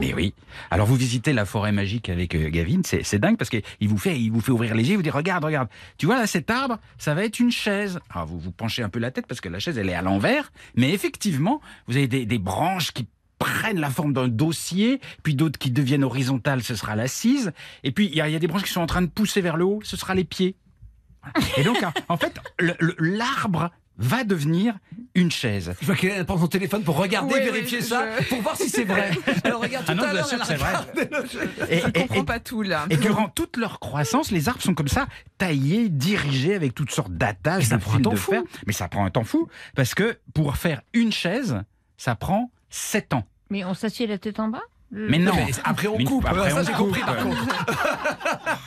Speaker 4: Mais oui. Alors vous visitez la forêt magique avec euh, Gavin, c'est c'est dingue parce qu'il vous fait, il vous fait ouvrir les yeux, il vous dit regarde, regarde, tu vois là cet arbre, ça va être une chaise. Alors vous vous penchez un peu la tête parce que la chaise elle est à l'envers, mais effectivement vous avez des, des branches qui prennent la forme d'un dossier, puis d'autres qui deviennent horizontales, ce sera l'assise, et puis il y, a- il y a des branches qui sont en train de pousser vers le haut, ce sera les pieds. Et donc en- en fait l'arbre va devenir une chaise.
Speaker 3: Je vois qu'elle prend son téléphone pour regarder,
Speaker 6: Oui, oui,
Speaker 3: vérifier
Speaker 6: je-
Speaker 3: ça, pour voir si c'est vrai. Alors regarde tout
Speaker 4: Ah non,
Speaker 3: à l'heure, elle
Speaker 4: Et,
Speaker 6: Je
Speaker 4: et-
Speaker 6: comprends
Speaker 4: et-
Speaker 6: pas tout là.
Speaker 4: et durant toute leur croissance, les arbres sont comme ça, taillés, dirigés avec toutes sortes d'attaches,
Speaker 3: ça prend un temps fou.
Speaker 4: fer. Mais ça prend un temps fou, parce que pour faire une chaise, ça prend 7 ans.
Speaker 5: Mais on s'assied la tête en bas
Speaker 4: Mais non.
Speaker 3: Mais après on coupe,
Speaker 4: après,
Speaker 3: ça
Speaker 4: on
Speaker 3: j'ai compris par contre.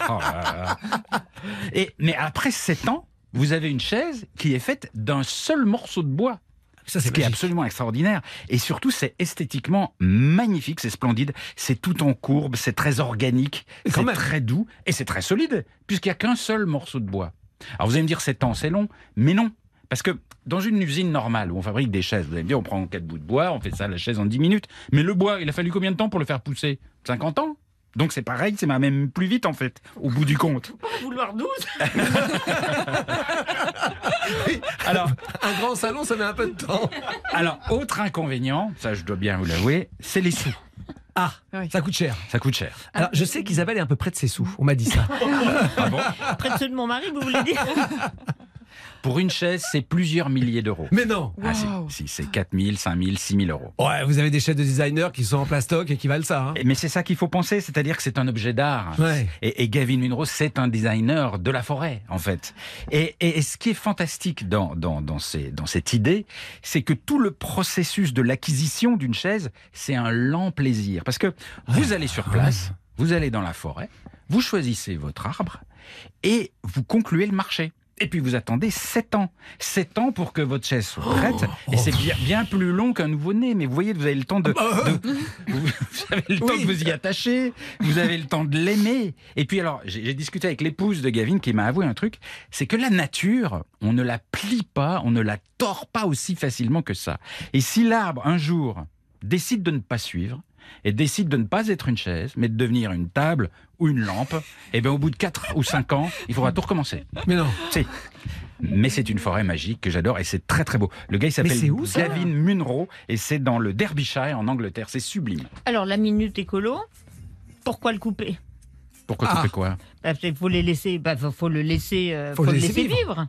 Speaker 4: Oh là là. Et, mais après 7 ans, vous avez une chaise qui est faite d'un seul morceau de bois.
Speaker 3: Ça
Speaker 4: Ce
Speaker 3: c'est
Speaker 4: qui est absolument extraordinaire. Et surtout, c'est esthétiquement magnifique, c'est splendide, c'est tout en courbe, c'est très organique, c'est très doux et c'est très solide, puisqu'il n'y a qu'un seul morceau de bois. Alors vous allez me dire 7 ans, c'est long, mais non. Parce que dans une usine normale où on fabrique des chaises, vous allez me dire, on prend quatre bouts de bois, on fait ça la chaise en 10 minutes. Mais le bois, il a fallu combien de temps pour le faire pousser? 50 ans? Donc c'est pareil, c'est même plus vite en fait, au bout du compte.
Speaker 5: Vouloir 12
Speaker 4: Alors,
Speaker 3: Un grand salon, ça met un peu de temps.
Speaker 4: alors autre inconvénient, ça je dois bien vous l'avouer, c'est les sous.
Speaker 3: Ah,
Speaker 6: Oui.
Speaker 3: ça coûte cher.
Speaker 4: Ça coûte cher.
Speaker 3: Alors je sais qu'Isabelle est un peu près de ses sous. On m'a dit ça.
Speaker 5: Près de ceux de mon mari, vous voulez dire?
Speaker 4: Pour une chaise, c'est plusieurs milliers d'euros.
Speaker 3: Mais non.
Speaker 4: Ah si, c'est 4 000, 5 000, 6 000 euros.
Speaker 3: Ouais, vous avez des chefs de designer qui sont en plastoc et qui valent ça. hein.
Speaker 4: Mais c'est ça qu'il faut penser, c'est-à-dire que c'est un objet d'art.
Speaker 3: Ouais.
Speaker 4: Et, et Gavin Munro, c'est un designer de la forêt, en fait. Et, et- et ce qui est fantastique dans, dans, dans, ces- dans cette idée, c'est que tout le processus de l'acquisition d'une chaise, c'est un lent plaisir. Parce que vous allez sur place, vous allez dans la forêt, vous choisissez votre arbre et vous concluez le marché. Et puis vous attendez 7 ans. 7 ans pour que votre chaise soit prête. Et c'est bien, bien plus long qu'un nouveau-né. Mais vous voyez, vous avez le temps de, de- vous, vous avez le temps de vous y attacher. Vous avez le temps de l'aimer. Et puis alors, j'ai j'ai discuté avec l'épouse de Gavin qui m'a avoué un truc. C'est que la nature, on ne la plie pas, on ne la tord pas aussi facilement que ça. Et si l'arbre, un jour, décide de ne pas suivre, et décide de ne pas être une chaise, mais de devenir une table ou une lampe, et bien au bout de 4 ou 5 ans, il faudra tout recommencer.
Speaker 3: Mais non.
Speaker 4: Si. Mais c'est une forêt magique que j'adore et c'est très très beau. Le gars il s'appelle Gavin Munro et c'est dans le Derbyshire en Angleterre. C'est sublime.
Speaker 5: Alors, la minute écolo, pourquoi le couper?
Speaker 4: Pourquoi
Speaker 3: Ah.
Speaker 4: tu fais quoi?
Speaker 5: Bah, Il faut les laisser, bah, faut, le laisser, euh,
Speaker 3: Faut
Speaker 5: faut
Speaker 3: le
Speaker 5: le
Speaker 3: laisser
Speaker 5: laisser
Speaker 3: vivre.
Speaker 5: vivre.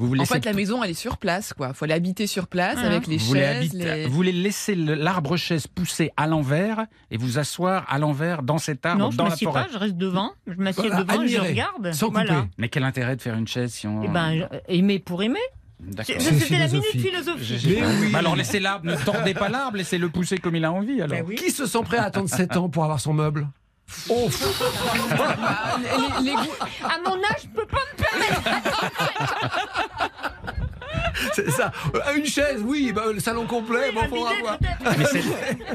Speaker 4: Vous vous
Speaker 6: En fait, la maison, elle est sur place, quoi. Faut l'habiter sur place avec les
Speaker 4: vous
Speaker 6: chaises. les-
Speaker 4: vous voulez laisser l'arbre chaise pousser à l'envers et vous asseoir à l'envers dans cet arbre
Speaker 5: non, je
Speaker 4: dans la
Speaker 5: m'assieds
Speaker 4: forêt.
Speaker 5: pas, je reste devant. Je m'assieds
Speaker 3: Voilà,
Speaker 5: devant et je regarde.
Speaker 3: sans couper.
Speaker 5: voilà.
Speaker 4: Mais quel intérêt de faire une chaise si on
Speaker 5: Eh ben, je- aimer pour aimer.
Speaker 4: D'accord.
Speaker 5: C'est- C'était la minute
Speaker 3: philosophique. Mais oui.
Speaker 4: Bah alors laissez l'arbre, ne tordez pas l'arbre, laissez-le pousser comme il a envie alors.
Speaker 5: Ben oui.
Speaker 3: Qui se sent prêt à attendre 7 ans pour avoir son meuble? Oh, pff,
Speaker 6: Ah, les- les goûts-
Speaker 5: À mon âge, je peux pas me permettre.
Speaker 3: c'est ça. Euh, Une chaise, oui, bah, le salon complet, bon, faudra
Speaker 5: bidet,
Speaker 3: voir.
Speaker 4: Mais c'est-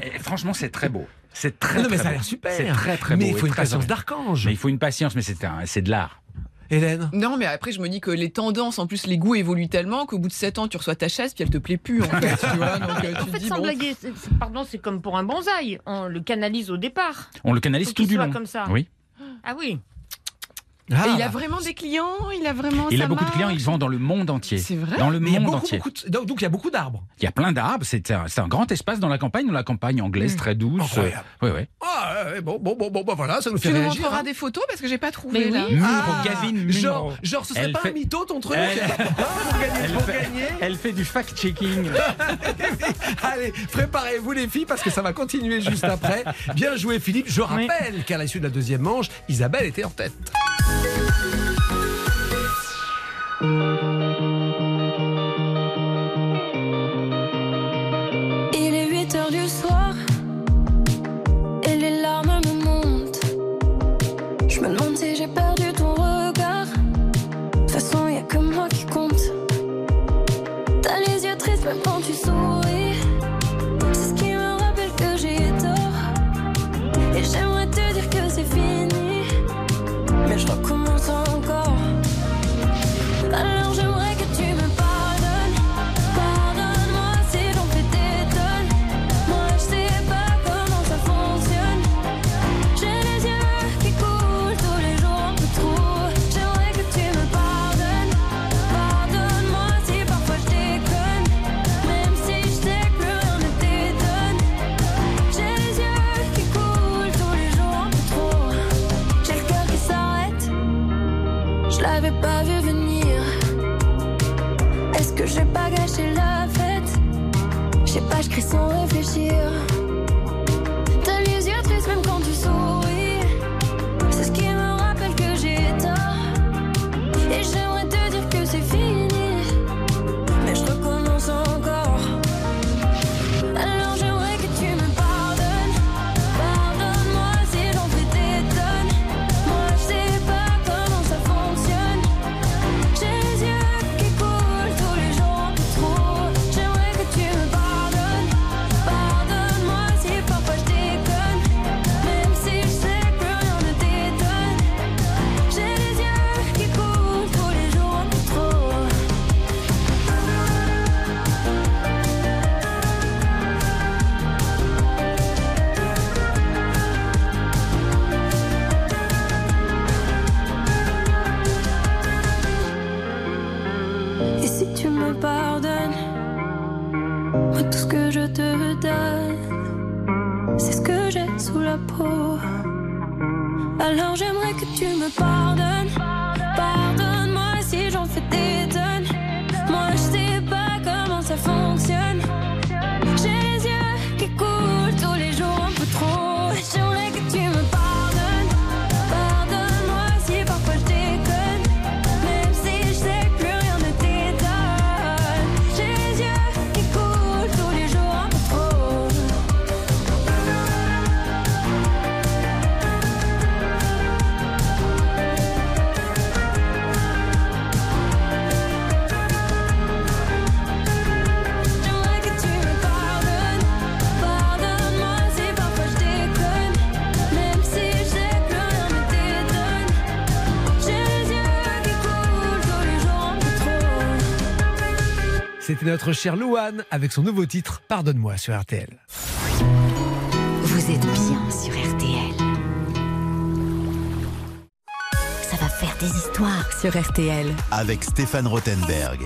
Speaker 4: eh, franchement, c'est très beau. C'est très,
Speaker 3: non, mais
Speaker 4: très
Speaker 3: ça a l'air super.
Speaker 4: C'est très, très beau.
Speaker 3: Mais il faut une
Speaker 4: très
Speaker 3: patience d'archange.
Speaker 4: Mais il faut une patience, mais c'est un- c'est de l'art.
Speaker 3: Hélène
Speaker 6: Non, mais après, je me dis que les tendances, en plus, les goûts évoluent tellement qu'au bout de 7 ans, tu reçois ta chaise, puis elle te plaît plus, en fait. tu vois, donc tu
Speaker 5: En fait,
Speaker 6: dis,
Speaker 5: sans
Speaker 6: bon,
Speaker 5: blaguer, c'est- c'est- pardon, c'est comme pour un bonsaï. On le canalise au départ.
Speaker 4: On le canalise
Speaker 5: Faut
Speaker 4: tout du long.
Speaker 5: comme ça.
Speaker 4: Oui.
Speaker 5: Ah oui.
Speaker 3: Ah,
Speaker 6: Et il a vraiment des clients, il a vraiment.
Speaker 4: Il a beaucoup de clients, ils vendent dans le monde entier.
Speaker 6: C'est vrai
Speaker 4: Dans le
Speaker 3: Mais
Speaker 4: monde
Speaker 3: beaucoup,
Speaker 4: entier.
Speaker 3: beaucoup de- Donc donc il y a beaucoup d'arbres.
Speaker 4: Il y a plein d'arbres, c'est un, grand espace dans la campagne, dans la campagne anglaise très douce.
Speaker 3: Incroyable.
Speaker 4: Oui, oui.
Speaker 3: Ah, ouais, bon, bon, bon, bon, bah voilà, ça nous fait
Speaker 6: Tu nous
Speaker 3: réagir.
Speaker 6: montreras
Speaker 3: hein.
Speaker 6: des photos parce que j'ai pas trouvé
Speaker 5: Mais oui.
Speaker 6: là.
Speaker 4: Munro,
Speaker 3: Ah,
Speaker 4: Gavin
Speaker 3: genre, genre, ce serait
Speaker 4: Elle
Speaker 3: pas
Speaker 4: fait-
Speaker 3: un mytho ton truc
Speaker 4: Elle-
Speaker 3: Hein, pour gagner,
Speaker 4: Elle
Speaker 3: pour
Speaker 4: fait,
Speaker 3: gagner.
Speaker 4: elle fait du fact-checking.
Speaker 3: Allez, préparez-vous les filles parce que ça va continuer juste après. Bien joué Philippe. Je rappelle qu'à l'issue de la deuxième manche, Isabelle était en tête.
Speaker 7: Il
Speaker 3: you. Notre cher Louane avec son nouveau titre Pardonne-moi sur RTL.
Speaker 2: Vous êtes bien sur RTL. Ça va faire des histoires sur RTL.
Speaker 1: Avec Stéphane Rothenberg.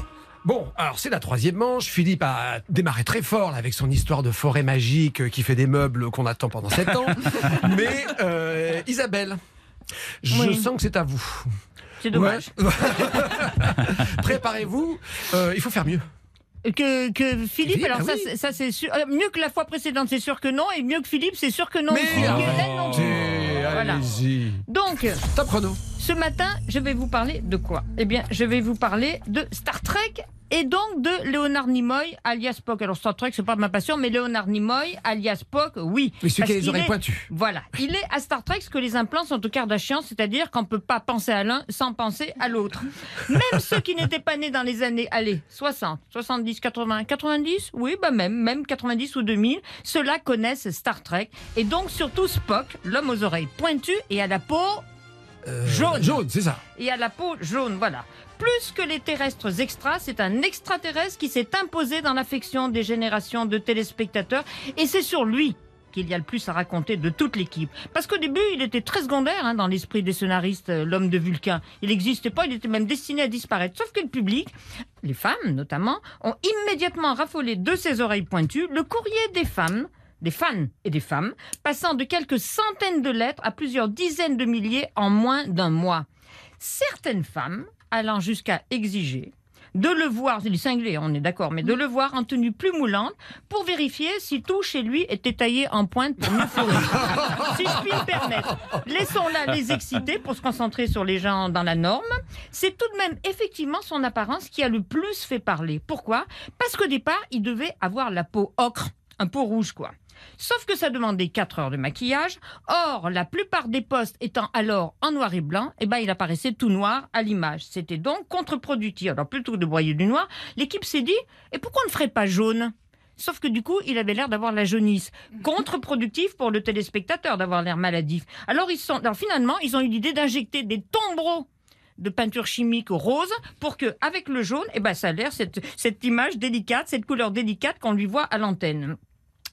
Speaker 3: Bon, alors c'est la troisième manche. Philippe a démarré très fort là, avec son histoire de forêt magique qui fait des meubles qu'on attend pendant sept ans. Mais euh, Isabelle, je
Speaker 5: Oui.
Speaker 3: sens que c'est à vous.
Speaker 5: C'est dommage.
Speaker 3: Ouais. Préparez-vous, euh, il faut faire mieux.
Speaker 5: Que, que Philippe,
Speaker 3: Philippe,
Speaker 5: alors
Speaker 3: ah
Speaker 5: ça,
Speaker 3: oui.
Speaker 5: c'est- ça c'est sûr. euh, mieux que la fois précédente, c'est sûr que non. Et mieux que Philippe, c'est sûr que non.
Speaker 3: Mais
Speaker 5: aussi. Et Hélène non Voilà. Donc,
Speaker 3: Top chrono.
Speaker 5: ce matin, je vais vous parler de quoi? Eh bien, je vais vous parler de Star Trek et donc de Léonard Nimoy alias Spock. Alors Star Trek, c'est pas ma passion, mais Léonard Nimoy alias Spock, oui.
Speaker 3: Mais celui qui a les oreilles
Speaker 5: est-
Speaker 3: pointues.
Speaker 5: Voilà, il est à Star Trek ce que les implants sont au Kardashian, c'est-à-dire qu'on peut pas penser à l'un sans penser à l'autre. Même ceux qui n'étaient pas nés dans les années, allez, 60, 70, 80, 90, oui, bah même, même 90 ou 2000, ceux-là connaissent Star Trek et donc surtout Spock, l'homme aux oreilles pointues et à la peau
Speaker 3: Euh,
Speaker 5: Jaune.
Speaker 3: Jaune, c'est ça.
Speaker 5: et à la peau jaune, voilà. Plus que les terrestres extras, c'est un extraterrestre qui s'est imposé dans l'affection des générations de téléspectateurs et c'est sur lui qu'il y a le plus à raconter de toute l'équipe. Parce qu'au début, il était très secondaire hein, dans l'esprit des scénaristes, euh, l'homme de Vulcain. Il n'existait pas, il était même destiné à disparaître. Sauf que le public, les femmes notamment, ont immédiatement raffolé de ses oreilles pointues le courrier des femmes des fans et des femmes, passant de quelques centaines de lettres à plusieurs dizaines de milliers en moins d'un mois. Certaines femmes allant jusqu'à exiger de le voir, il est cinglé, on est d'accord, mais de le voir en tenue plus moulante pour vérifier si tout chez lui était taillé en pointe pour mieux si je puis me permettre. Laissons là les exciter pour se concentrer sur les gens dans la norme. C'est tout de même effectivement son apparence qui a le plus fait parler. Pourquoi? Parce qu'au départ, il devait avoir la peau ocre, un peau rouge quoi. Sauf que ça demandait 4 heures de maquillage. Or, la plupart des postes étant alors en noir et blanc, eh ben, il apparaissait tout noir à l'image. C'était donc contre-productif. Alors, plutôt que de broyer du noir, l'équipe s'est dit, et pourquoi on ne ferait pas jaune? Sauf que du coup, il avait l'air d'avoir la jaunisse. Contre-productif pour le téléspectateur d'avoir l'air maladif. Alors, ils sont, alors finalement, ils ont eu l'idée d'injecter des tombereaux de peinture chimique rose pour que, avec le jaune, eh ben, ça a l'air cette, cette image délicate, cette couleur délicate qu'on lui voit à l'antenne.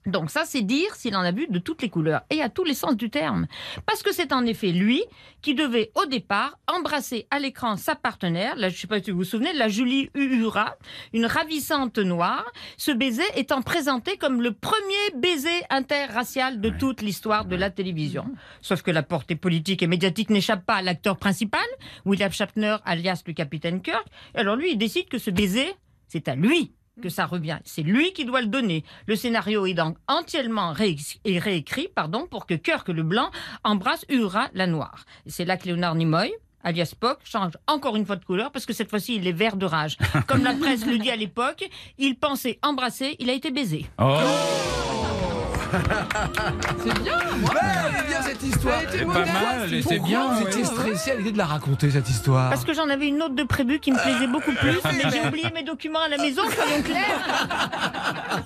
Speaker 5: Donc ça, c'est dire s'il en a vu de toutes les couleurs et à tous les sens du terme. Parce que c'est en effet lui qui devait au départ embrasser à l'écran sa partenaire, là, je ne sais pas si vous vous souvenez, la Julie Uhura, une ravissante noire, ce baiser étant présenté comme le premier baiser interracial de toute l'histoire de la télévision. Sauf que la portée politique et médiatique n'échappe pas à l'acteur principal, William Shatner alias le capitaine Kirk. Alors lui, il décide que ce baiser, c'est à lui que ça revient. C'est lui qui doit le donner. Le scénario est donc entièrement réécrit, pardon, pour que Kirk le blanc embrasse Uhura la noire. C'est là que Léonard Nimoy, alias Spock, change encore une fois de couleur parce que cette fois-ci il est vert de rage. Comme la presse le dit à l'époque, il pensait embrasser, il a été baisé.
Speaker 4: Oh,
Speaker 6: C'est bien,
Speaker 3: Ouais, elle est bien cette histoire.
Speaker 6: Elle était
Speaker 4: pas mal, bien.
Speaker 3: vous
Speaker 4: ouais.
Speaker 3: étiez stressé à l'idée de la raconter cette histoire
Speaker 5: Parce que j'en avais une autre de prévue qui me plaisait beaucoup plus, mais j'ai oublié mes documents à la maison, soyons clairs.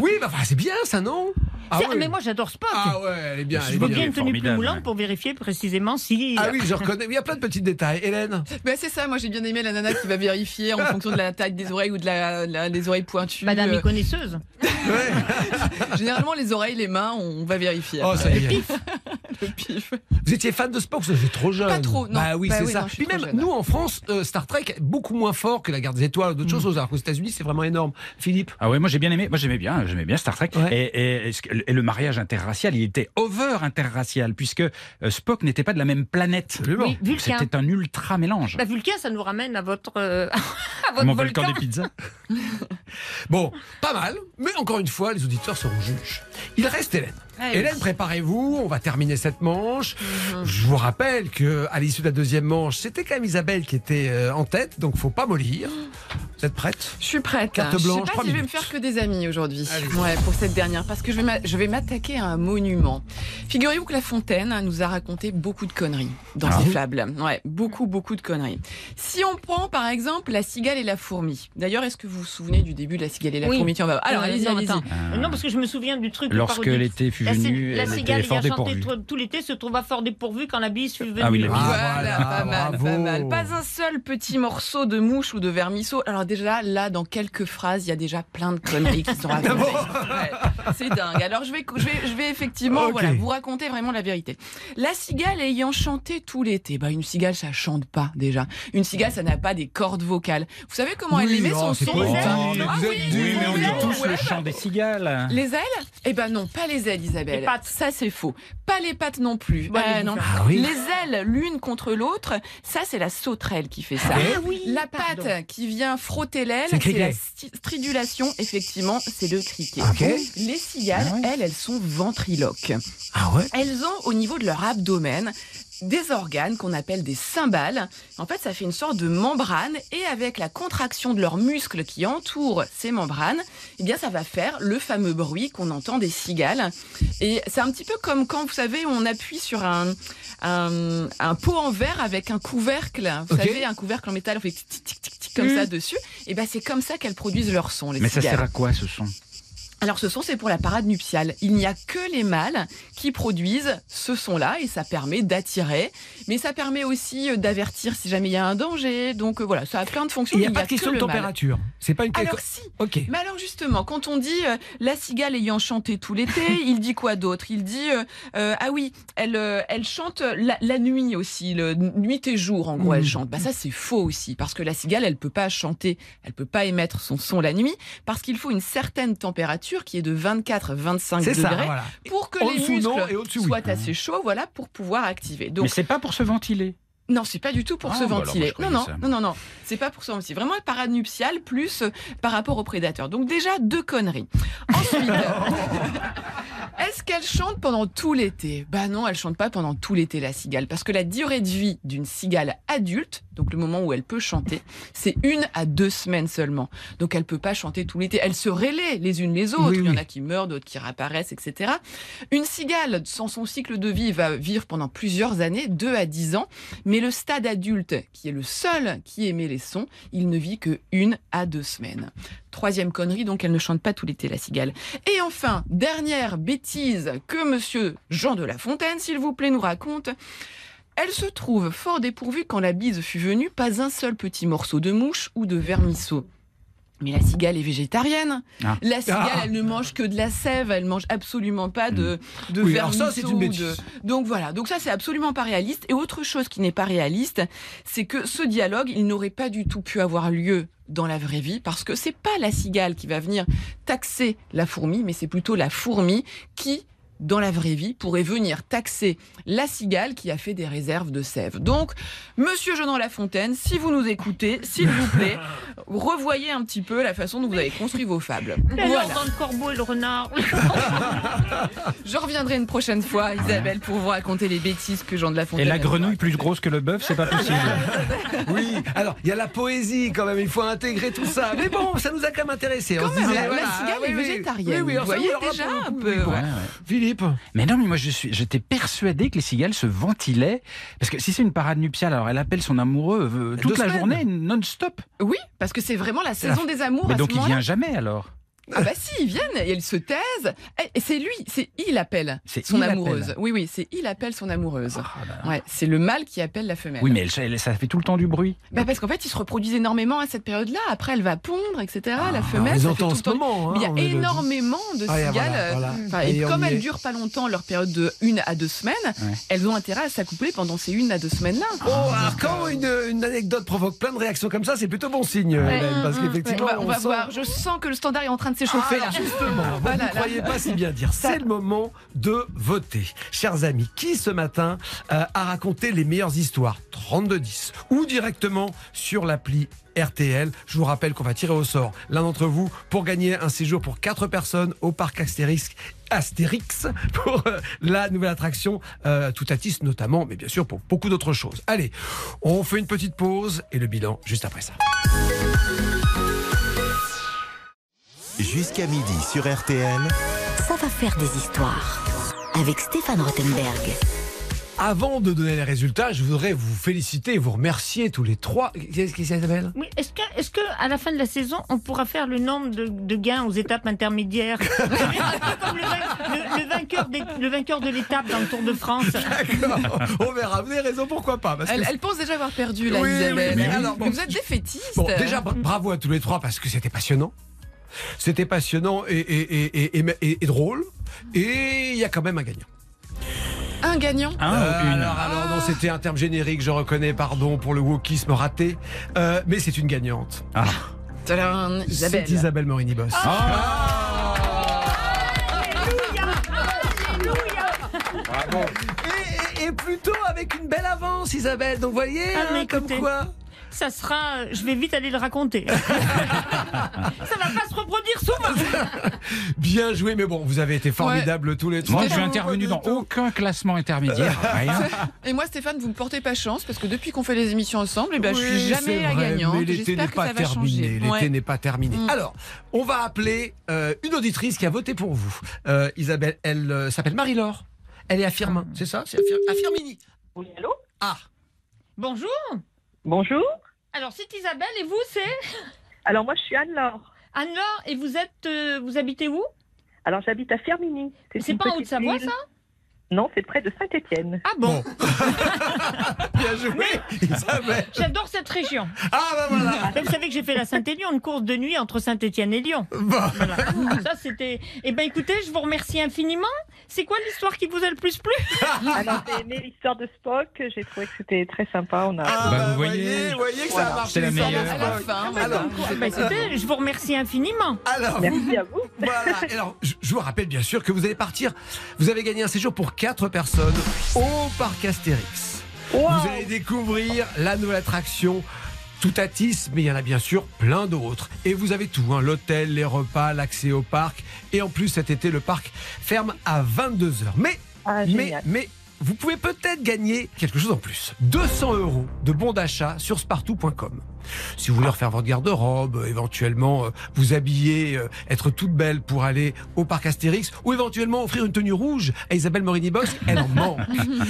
Speaker 3: Oui, bah, enfin, c'est bien ça, non? Ah, oui.
Speaker 5: Mais moi j'adore Spock.
Speaker 3: Ah ouais, elle est bien.
Speaker 5: Je veux
Speaker 3: bien.
Speaker 5: une tenue plus moulante pour vérifier précisément si.
Speaker 3: Ah oui, je reconnais. Il y a plein de petits détails. Hélène
Speaker 6: Bah, c'est ça, moi j'ai bien aimé la nana qui va vérifier en fonction de la taille des oreilles ou de la, la- des oreilles pointues.
Speaker 5: Madame
Speaker 6: Euh,
Speaker 5: est connaisseuse.
Speaker 6: Généralement les oreilles, les mains, on va vérifier.
Speaker 3: Oh, ça y est.
Speaker 5: Pif.
Speaker 3: Vous étiez fan de Spock, vous êtes trop jeune.
Speaker 6: Pas trop, non.
Speaker 3: Bah oui,
Speaker 6: Bah
Speaker 3: c'est
Speaker 6: oui,
Speaker 3: ça.
Speaker 6: non,
Speaker 3: Puis même
Speaker 6: jeune.
Speaker 3: nous en France, euh, Star Trek beaucoup moins fort que la Garde des Étoiles ou d'autres choses. Alors qu'aux États-Unis, c'est vraiment énorme. Philippe.
Speaker 4: Ah ouais, moi j'ai bien aimé, moi j'aimais bien, j'aimais bien Star Trek.
Speaker 3: Ouais.
Speaker 4: Et, le mariage interracial, il était over interracial puisque euh, Spock n'était pas de la même planète.
Speaker 5: Oui, Vulcain.
Speaker 4: C'était un ultra mélange.
Speaker 5: Bah, Vulcain, ça nous ramène à votre, euh, à votre
Speaker 4: Mon
Speaker 5: volcan.
Speaker 4: volcan des pizzas.
Speaker 3: Bon, pas mal, mais encore une fois, les auditeurs seront juges. Il reste Hélène.
Speaker 6: Ah oui.
Speaker 3: Hélène, préparez-vous, on va terminer cette manche.
Speaker 6: Mhm.
Speaker 3: Je vous rappelle que à l'issue de la deuxième manche, c'était quand même Isabelle qui était euh, en tête, donc faut pas mollir. Vous êtes prête?
Speaker 6: Je suis prête.
Speaker 3: Carte
Speaker 6: je
Speaker 3: blanche,
Speaker 6: sais
Speaker 3: trois
Speaker 6: pas si je vais me faire que des amis aujourd'hui. Ouais, pour cette dernière, parce que je vais m'a- je vais m'attaquer à un monument. Figurez-vous que La Fontaine nous a raconté beaucoup de conneries dans
Speaker 4: Ah
Speaker 6: ses
Speaker 4: oui
Speaker 6: fables. Ouais, beaucoup, beaucoup de conneries. Si on prend par exemple la cigale et la fourmi. D'ailleurs, est-ce que vous vous souvenez du début de la cigale et la
Speaker 5: Oui.
Speaker 6: fourmi? Tiens, on va- Alors,
Speaker 5: Euh,
Speaker 6: allez-y,
Speaker 5: non,
Speaker 6: allez-y.
Speaker 5: attends. Non, parce que je me souviens du truc.
Speaker 4: Lorsque l'été fut
Speaker 5: La,
Speaker 4: venu,
Speaker 5: cigale
Speaker 4: fort
Speaker 5: ayant chanté
Speaker 4: dépourvue.
Speaker 5: tout, tout l'été se trouva fort dépourvu quand la bise fut venue.
Speaker 4: Ah oui, la bise.
Speaker 3: Ah,
Speaker 6: Voilà,
Speaker 3: voilà,
Speaker 6: pas mal,
Speaker 3: bravo.
Speaker 6: pas mal. Pas un seul petit morceau de mouche ou de vermisseau. Alors déjà, là, dans quelques phrases, il y a déjà plein de conneries qui sont racontées. Ouais, c'est dingue. Alors je vais, je vais, je vais effectivement voilà, vous raconter vraiment la vérité. La cigale ayant chanté tout l'été. Bah, une cigale, ça chante pas déjà. Une cigale, ça n'a pas des cordes vocales. Vous savez comment elle aimait
Speaker 3: oh,
Speaker 6: son
Speaker 3: c'est
Speaker 6: son. Ah oui,
Speaker 4: mais on dit
Speaker 6: ailes,
Speaker 4: tous
Speaker 6: ouais,
Speaker 4: le chant des cigales.
Speaker 6: les ailes? Eh ben non, pas les ailes, Isabelle.
Speaker 5: Les pattes.
Speaker 6: Ça, c'est faux. Pas les pattes non plus.
Speaker 5: Bah,
Speaker 6: Euh, non.
Speaker 3: Ah oui.
Speaker 6: Les ailes, l'une contre l'autre, ça, c'est la sauterelle qui fait ça.
Speaker 3: Ah
Speaker 5: oui,
Speaker 6: La
Speaker 5: pardon.
Speaker 6: patte qui vient frotter l'aile,
Speaker 3: C'est
Speaker 6: la stridulation. Effectivement, c'est le criquet. Les cigales,
Speaker 4: Ah ouais.
Speaker 6: elles, elles sont ventriloques.
Speaker 3: Ah ouais
Speaker 6: Elles ont au niveau de leur abdomen des organes qu'on appelle des cymbales. En fait, ça fait une sorte de membrane et avec la contraction de leurs muscles qui entourent ces membranes, eh bien, ça va faire le fameux bruit qu'on entend des cigales. Et c'est un petit peu comme quand, vous savez, on appuie sur un, un, un pot en verre avec un couvercle. Vous savez, un couvercle en métal, on fait tic, tic, tic, tic, comme
Speaker 5: Mm.
Speaker 6: ça dessus. Et ben, c'est comme ça qu'elles produisent leur son, les
Speaker 4: Mais ça sert à quoi ce son?
Speaker 6: Alors ce son, c'est pour la parade nuptiale. Il n'y a que les mâles qui produisent ce son-là et ça permet d'attirer, mais ça permet aussi euh, d'avertir si jamais il y a un danger. Donc euh, voilà, ça a plein de fonctions.
Speaker 3: Il n'y a pas de question
Speaker 6: que
Speaker 3: de température. C'est pas une
Speaker 6: Alors
Speaker 3: question.
Speaker 6: si,
Speaker 3: Ok.
Speaker 6: mais alors justement, quand on dit euh, la cigale ayant chanté tout l'été, il dit quoi d'autre? Il dit euh, ah oui, elle elle chante la, la nuit aussi, le nuit et jour en gros
Speaker 3: Mhm.
Speaker 6: elle chante. Bah ça c'est faux aussi parce que la cigale elle peut pas chanter, elle peut pas émettre son son la nuit parce qu'il faut une certaine température qui est de 24-25
Speaker 3: C'est
Speaker 6: degrés
Speaker 3: ça, voilà.
Speaker 6: pour que les muscles
Speaker 3: non, oui.
Speaker 6: soient assez chauds, voilà, pour pouvoir activer. Donc
Speaker 4: Mais c'est pas pour se ventiler.
Speaker 6: non, c'est pas du tout pour
Speaker 4: Ah,
Speaker 6: se
Speaker 4: bah
Speaker 6: ventiler. non, non, non, non, non, c'est pas pour se ventiler. Vraiment nuptiale plus euh, par rapport aux prédateurs. Donc déjà deux conneries. Ensuite, est-ce qu'elle chante pendant tout l'été? Bah non, elle chante pas pendant tout l'été la cigale, parce que la durée de vie d'une cigale adulte, donc le moment où elle peut chanter, c'est une à deux semaines seulement. Donc elle peut pas chanter tout l'été. Elles se relaient les unes les autres.
Speaker 3: Oui,
Speaker 6: Il y en a qui meurent, d'autres qui réapparaissent, etc. Une cigale, sans son cycle de vie, va vivre pendant plusieurs années, deux à dix ans. Mais le stade adulte, qui est le seul qui émet les sons, il ne vit que une à deux semaines. Troisième connerie, donc elle ne chante pas tout l'été, la cigale. Et enfin, dernière bêtise que monsieur Jean de La Fontaine, s'il vous plaît, nous raconte. Elle se trouve fort dépourvue quand la bise fut venue, pas un seul petit morceau de mouche ou de vermisseau. Mais la cigale est végétarienne.
Speaker 4: Ah.
Speaker 6: La cigale,
Speaker 3: Ah.
Speaker 6: elle ne mange que de la sève, elle mange absolument pas de, de
Speaker 3: Oui, alors
Speaker 6: vermisseau.
Speaker 3: ça, c'est une
Speaker 6: ou
Speaker 3: bêtise.
Speaker 6: de- Donc voilà, donc ça c'est absolument pas réaliste. Et autre chose qui n'est pas réaliste, c'est que ce dialogue, il n'aurait pas du tout pu avoir lieu dans la vraie vie parce que c'est pas la cigale qui va venir taxer la fourmi, mais c'est plutôt la fourmi qui dans la vraie vie, pourrait venir taxer la cigale qui a fait des réserves de sève. Donc, Monsieur Jean La Fontaine, si vous nous écoutez, s'il vous plaît, revoyez un petit peu la façon dont vous avez construit vos fables.
Speaker 5: Alors,
Speaker 6: Voilà.
Speaker 5: dans le corbeau et le renard.
Speaker 6: Je reviendrai une prochaine fois, Isabelle, pour vous raconter les bêtises que Jean de La Fontaine.
Speaker 4: Et la grenouille plus grosse que le bœuf, c'est pas possible.
Speaker 3: Oui, alors il y a la poésie quand même, il faut intégrer tout ça. Mais bon, ça nous a quand même intéressé. On
Speaker 6: Quand
Speaker 3: se
Speaker 6: même,
Speaker 3: disait,
Speaker 6: la, la cigale
Speaker 3: oui,
Speaker 6: est végétarienne.
Speaker 3: Oui, oui,
Speaker 6: vous voyez déjà un peu.
Speaker 3: oui, bon.
Speaker 4: Ouais, ouais.
Speaker 3: Philippe
Speaker 4: Mais non, mais moi je suis, j'étais persuadé que les cigales se ventilaient. Parce que si c'est une parade nuptiale, alors elle appelle son amoureux euh,
Speaker 3: Deux
Speaker 4: toute la
Speaker 3: semaines.
Speaker 4: journée, non-stop.
Speaker 6: Oui, parce que c'est vraiment la
Speaker 3: la
Speaker 6: saison des amours
Speaker 4: Mais
Speaker 6: à
Speaker 4: donc
Speaker 6: ce
Speaker 4: il
Speaker 6: moment-là.
Speaker 4: vient jamais alors.
Speaker 6: Ah bah si, ils viennent et elles se taisent. Et- Et c'est lui, c'est il appelle son
Speaker 4: il
Speaker 6: amoureuse.
Speaker 4: appelle.
Speaker 6: Oui, oui, c'est il appelle son amoureuse.
Speaker 4: Ah là.
Speaker 6: Ouais, c'est le mâle qui appelle la femelle.
Speaker 4: Oui, mais elle- ça fait tout le temps du bruit.
Speaker 6: Bah parce qu'en fait, ils se reproduisent énormément à cette période-là. Après, elle va pondre, etc. la
Speaker 3: On
Speaker 6: femelle.
Speaker 3: les
Speaker 6: ça fait
Speaker 3: entend en
Speaker 6: tout
Speaker 3: ce
Speaker 6: le temps-
Speaker 3: moment. hein,
Speaker 6: Mais
Speaker 3: on
Speaker 6: il y a énormément de
Speaker 3: Ah, et
Speaker 6: cigales.
Speaker 3: voilà,
Speaker 6: euh,
Speaker 3: voilà.
Speaker 6: enfin,
Speaker 3: Et
Speaker 6: et
Speaker 3: on
Speaker 6: comme elles durent pas longtemps, leur période de une à deux semaines,
Speaker 4: Ouais.
Speaker 6: elles ont intérêt à s'accoupler pendant ces une à deux semaines-là.
Speaker 3: Oh, alors quand une, une anecdote provoque plein de réactions comme ça, c'est plutôt bon signe,
Speaker 6: Ouais.
Speaker 3: Hélène, parce
Speaker 6: Ouais,
Speaker 3: qu'effectivement,
Speaker 6: on va, on va
Speaker 3: sent-
Speaker 6: voir. Je sens que le standard est en train de s'échauffer
Speaker 3: Ah,
Speaker 6: là.
Speaker 3: justement, vous
Speaker 6: Voilà,
Speaker 3: ne
Speaker 6: là.
Speaker 3: croyez pas si bien dire. C'est le moment de voter. Chers amis, qui ce matin euh, a raconté les meilleures histoires? 3210 ou directement sur l'appli RTL. Je vous rappelle qu'on va tirer au sort l'un d'entre vous pour gagner un séjour pour quatre personnes au parc Astérix. Astérix pour euh, la nouvelle attraction euh, Toutatis notamment, mais bien sûr pour beaucoup d'autres choses. Allez, on fait une petite pause et le bilan juste après ça.
Speaker 1: Jusqu'à midi sur RTL.
Speaker 2: Ça va faire des histoires. Avec Stéphane Rothenberg.
Speaker 3: Avant de donner les résultats, je voudrais vous féliciter et vous remercier tous les trois. Qu'est-ce qui s'appelle?
Speaker 5: Oui, est-ce que, est-ce que à la fin de la saison, on pourra faire le nombre de, de gains aux étapes intermédiaires? Un peu comme le, vain- le- le vainqueur des- le vainqueur de l'étape dans le Tour de France.
Speaker 3: D'accord, on verra. Vous avez raison, pourquoi pas? Parce que
Speaker 6: Elle, pense déjà avoir perdu là,
Speaker 3: Oui, mais alors, bon,
Speaker 6: vous êtes défaitiste.
Speaker 3: Bon, déjà, bra- bravo à tous les trois parce que c'était passionnant. C'était passionnant et, et- et- et- et- et drôle. Et il y a quand même un gagnant.
Speaker 6: Un gagnant.
Speaker 4: Un
Speaker 3: Euh,
Speaker 4: ou une
Speaker 3: alors, alors, non, c'était un terme générique, je reconnais, pardon pour le wokisme raté. Euh, mais c'est une gagnante.
Speaker 4: Ah.
Speaker 6: Tadam, Isabelle.
Speaker 3: C'est Isabelle Morini-Boss. Et, et- et plutôt avec une belle avance, Isabelle. Donc, vous voyez,
Speaker 5: Ah,
Speaker 3: hein, comme quoi.
Speaker 5: Ça sera. Je vais vite aller le raconter. ça va pas se reproduire souvent.
Speaker 3: Bien joué, mais bon, vous avez été formidables tous les trois.
Speaker 4: Moi, je suis intervenu dans aucun classement intermédiaire. Rien.
Speaker 6: Et moi, Stéphane, vous me portez pas chance parce que depuis qu'on fait les émissions ensemble, eh ben, je suis jamais la
Speaker 3: vrai,
Speaker 6: gagnante.
Speaker 3: Mais l'été n'est pas terminé.
Speaker 6: changer.
Speaker 3: L'été
Speaker 6: Ouais.
Speaker 3: n'est pas terminé.
Speaker 6: Mm.
Speaker 3: Alors, on va appeler euh, une auditrice qui a voté pour vous. Euh, Isabelle, elle euh, s'appelle Marie-Laure. Elle est à Firmin, c'est ça? C'est à, Fir- à Firmini.
Speaker 11: Oui, allô?
Speaker 3: Ah,
Speaker 5: Bonjour.
Speaker 11: Bonjour.
Speaker 5: Alors c'est Isabelle et vous c'est?
Speaker 11: Alors moi je suis Anne-Laure.
Speaker 5: Anne-Laure et vous êtes euh, vous habitez où?
Speaker 11: Alors j'habite à Firmini.
Speaker 5: C'est pas en Haute-Savoie ça?
Speaker 11: Non, c'est près de Saint-Étienne.
Speaker 5: Ah bon,
Speaker 3: bien joué, Isabelle.
Speaker 5: J'adore cette région.
Speaker 3: Ah, bah voilà.
Speaker 5: Mais vous savez que j'ai fait la Saint-Élion, une course de nuit entre Saint-Étienne et Lyon.
Speaker 3: Bon.
Speaker 5: Voilà. Ça c'était. Eh ben écoutez, je vous remercie infiniment. C'est quoi l'histoire qui vous a le plus plu
Speaker 11: Alors j'ai aimé l'histoire de Spock. J'ai trouvé que c'était très sympa. On a...
Speaker 3: Ah,
Speaker 4: Bah,
Speaker 3: bah,
Speaker 4: vous voyez,
Speaker 3: vous voyez que ça
Speaker 11: Voilà.
Speaker 3: a marché.
Speaker 4: C'est la meilleure.
Speaker 6: À la fin, voilà.
Speaker 3: Alors,
Speaker 5: Eh ben, écoutez, je vous remercie infiniment.
Speaker 3: alors, vous-
Speaker 11: Merci à vous.
Speaker 3: Voilà. Alors, je, je vous rappelle bien sûr que vous allez partir. Vous avez gagné un séjour pour quatre personnes au parc Astérix.
Speaker 11: Wow.
Speaker 3: Vous allez découvrir la nouvelle attraction. Toutatis, mais il y en a bien sûr plein d'autres. Et vous avez tout, hein, l'hôtel, les repas, l'accès au parc. Et en plus, cet été, le parc ferme à 22h. Mais,
Speaker 11: Ah,
Speaker 3: mais, mais, vous pouvez peut-être gagner quelque chose en plus. 200 euros de bons d'achat sur spartou.com. Si vous voulez refaire votre garde-robe, euh, éventuellement euh, vous habiller, euh, être toute belle pour aller au parc Astérix, ou éventuellement offrir une tenue rouge à Isabelle Morini-Bosch, elle en manque.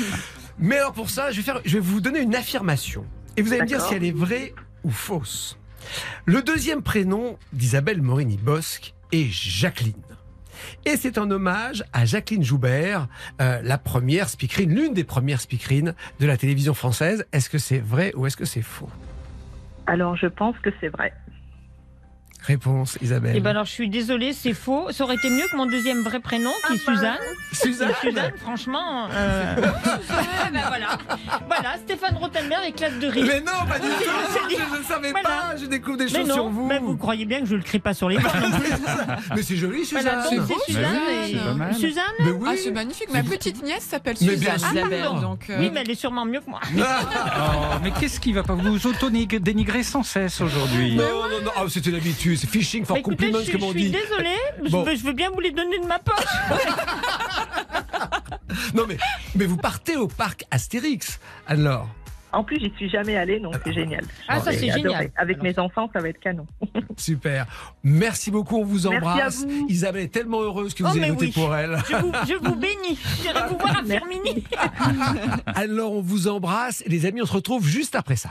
Speaker 3: Mais alors pour ça, je vais, faire, je vais vous donner une affirmation. Et vous allez me dire si elle est vraie ou fausse. Le deuxième prénom d'Isabelle Morini-Bosque est Jacqueline. Et c'est un hommage à Jacqueline Joubert, euh, la première speakerine, l'une des premières speakerines de la télévision française. Est-ce que c'est vrai ou est-ce que c'est faux?
Speaker 11: Alors je pense que c'est vrai.
Speaker 3: Réponse, Isabelle.
Speaker 5: Eh ben alors je suis désolée, c'est faux. Ça aurait été mieux que mon deuxième vrai prénom, qui est Suzanne.
Speaker 3: Suzanne
Speaker 5: Suzanne, franchement. euh, ah, ben voilà. Voilà, Stéphane Rothenberg éclate de rire.
Speaker 3: Mais non, pas du tout. Je ne savais
Speaker 5: Voilà.
Speaker 3: pas Je découvre des choses
Speaker 5: non,
Speaker 3: sur vous
Speaker 5: mais vous croyez bien que je le crie pas sur les bords non plus.
Speaker 3: Mais c'est joli,
Speaker 5: Voilà,
Speaker 3: Suzanne
Speaker 5: donc c'est Suzanne.
Speaker 6: Suzanne.
Speaker 5: et-
Speaker 3: Mais oui
Speaker 6: Ah, c'est magnifique. Ma petite nièce s'appelle
Speaker 3: Mais bien
Speaker 6: Suzanne
Speaker 3: sûr.
Speaker 6: Isabelle. Donc, euh,
Speaker 5: Oui, mais elle est sûrement mieux que moi.
Speaker 4: Oh, mais qu'est-ce qui va pas vous auto-dénigrer sans cesse aujourd'hui?
Speaker 3: Non, non, non, ah, c'était l'habitude, c'est fishing for
Speaker 5: Bah, écoutez,
Speaker 3: compliments,
Speaker 5: je, suis-
Speaker 3: comme
Speaker 5: je
Speaker 3: on
Speaker 5: suis
Speaker 3: dit.
Speaker 5: désolée, je,
Speaker 3: Bon.
Speaker 5: veux, je veux bien vous les donner de ma poche.
Speaker 3: Non, mais, mais vous partez au parc Astérix, alors
Speaker 11: En plus, j'y suis jamais allée, donc c'est génial.
Speaker 5: Ah, ça, c'est génial.
Speaker 11: Avec mes enfants, ça va être canon.
Speaker 3: Super. Merci beaucoup, on vous
Speaker 11: Merci
Speaker 3: embrasse.
Speaker 11: à vous.
Speaker 3: Isabelle est tellement heureuse que vous
Speaker 5: Oh,
Speaker 3: avez voté
Speaker 5: oui.
Speaker 3: pour elle.
Speaker 5: Je vous, je vous bénis. J'irai vous voir à. Firmini.
Speaker 3: Alors, on vous embrasse. Les amis, on se retrouve juste après ça.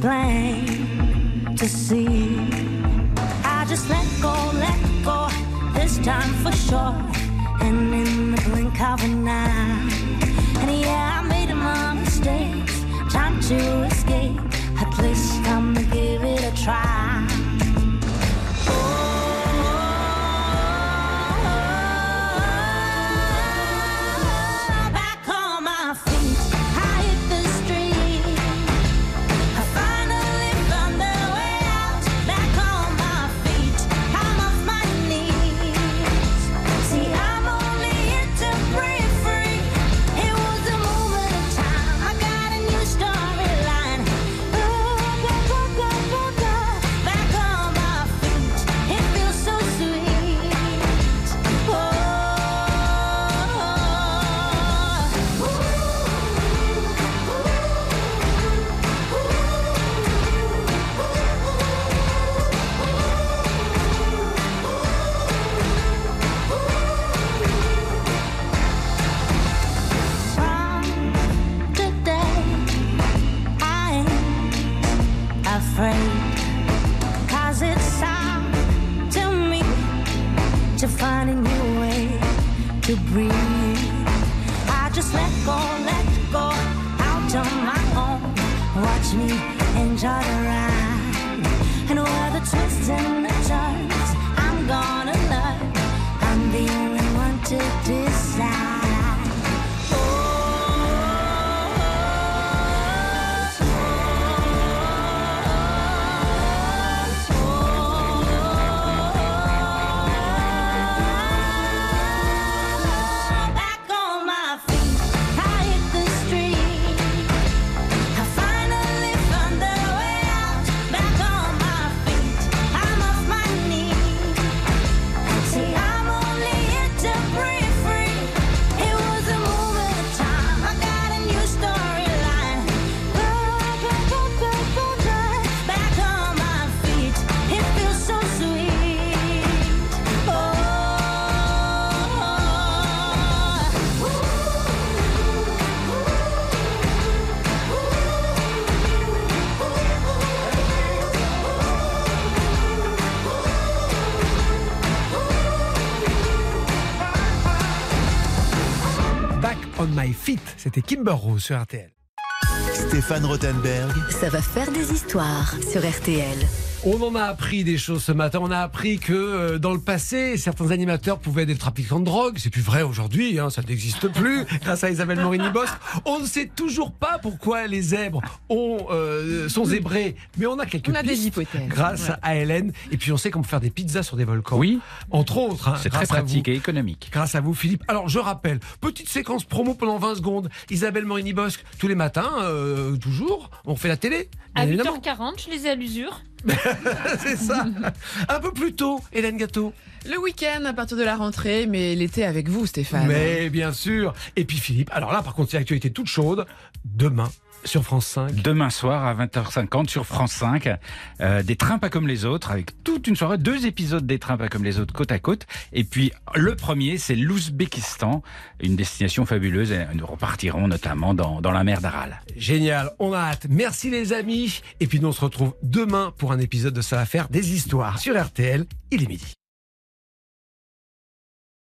Speaker 3: plain to see.
Speaker 12: I just let go, let go, this time for sure. And in the blink of an eye, and yeah, I made my mistakes. Time to escape. At least I'm gonna give it a try.
Speaker 3: C'était Kimber Rose sur RTL.
Speaker 1: Stéphane Rothenberg,
Speaker 2: Ça va faire des histoires sur RTL.
Speaker 3: On en a appris des choses ce matin. On a appris que euh, dans le passé, certains animateurs pouvaient être des trafiquants de drogue. C'est plus vrai aujourd'hui, hein, ça n'existe plus. grâce à Isabelle Morini-Bosque. On ne sait toujours pas pourquoi les zèbres ont, euh, sont zébrés, mais on a quelques
Speaker 6: On a des hypothèses.
Speaker 3: grâce
Speaker 6: Ouais.
Speaker 3: à Hélène. Et puis on sait qu'on peut faire des pizzas sur des volcans.
Speaker 4: Oui,
Speaker 3: Entre autres. hein,
Speaker 4: c'est très pratique et économique.
Speaker 3: Grâce à vous, Philippe. Alors, je rappelle, petite séquence promo pendant 20 secondes. Isabelle Morini-Bosque, tous les matins, euh, toujours, on fait la télé.
Speaker 5: À
Speaker 3: bien évidemment.
Speaker 5: 8h40, je les ai à l'usure.
Speaker 3: C'est ça. Un peu plus tôt, Hélène Gâteau.
Speaker 6: Le week-end à partir de la rentrée, mais l'été avec vous, Stéphane.
Speaker 3: Mais bien sûr. Et puis Philippe, alors là, par contre, c'est l'actualité toute chaude. Demain, sur France 5.
Speaker 4: Demain soir à 20h50 sur France 5, euh, des trains pas comme les autres, avec toute une soirée, deux épisodes des trains pas comme les autres côte à côte. Et puis le premier, c'est l'Ouzbékistan, une destination fabuleuse. Et nous repartirons notamment dans, dans la mer d'Aral.
Speaker 3: Génial, on a hâte. Merci les amis. Et puis nous, on se retrouve demain pour un épisode de Ça va faire des histoires sur RTL. Il est midi.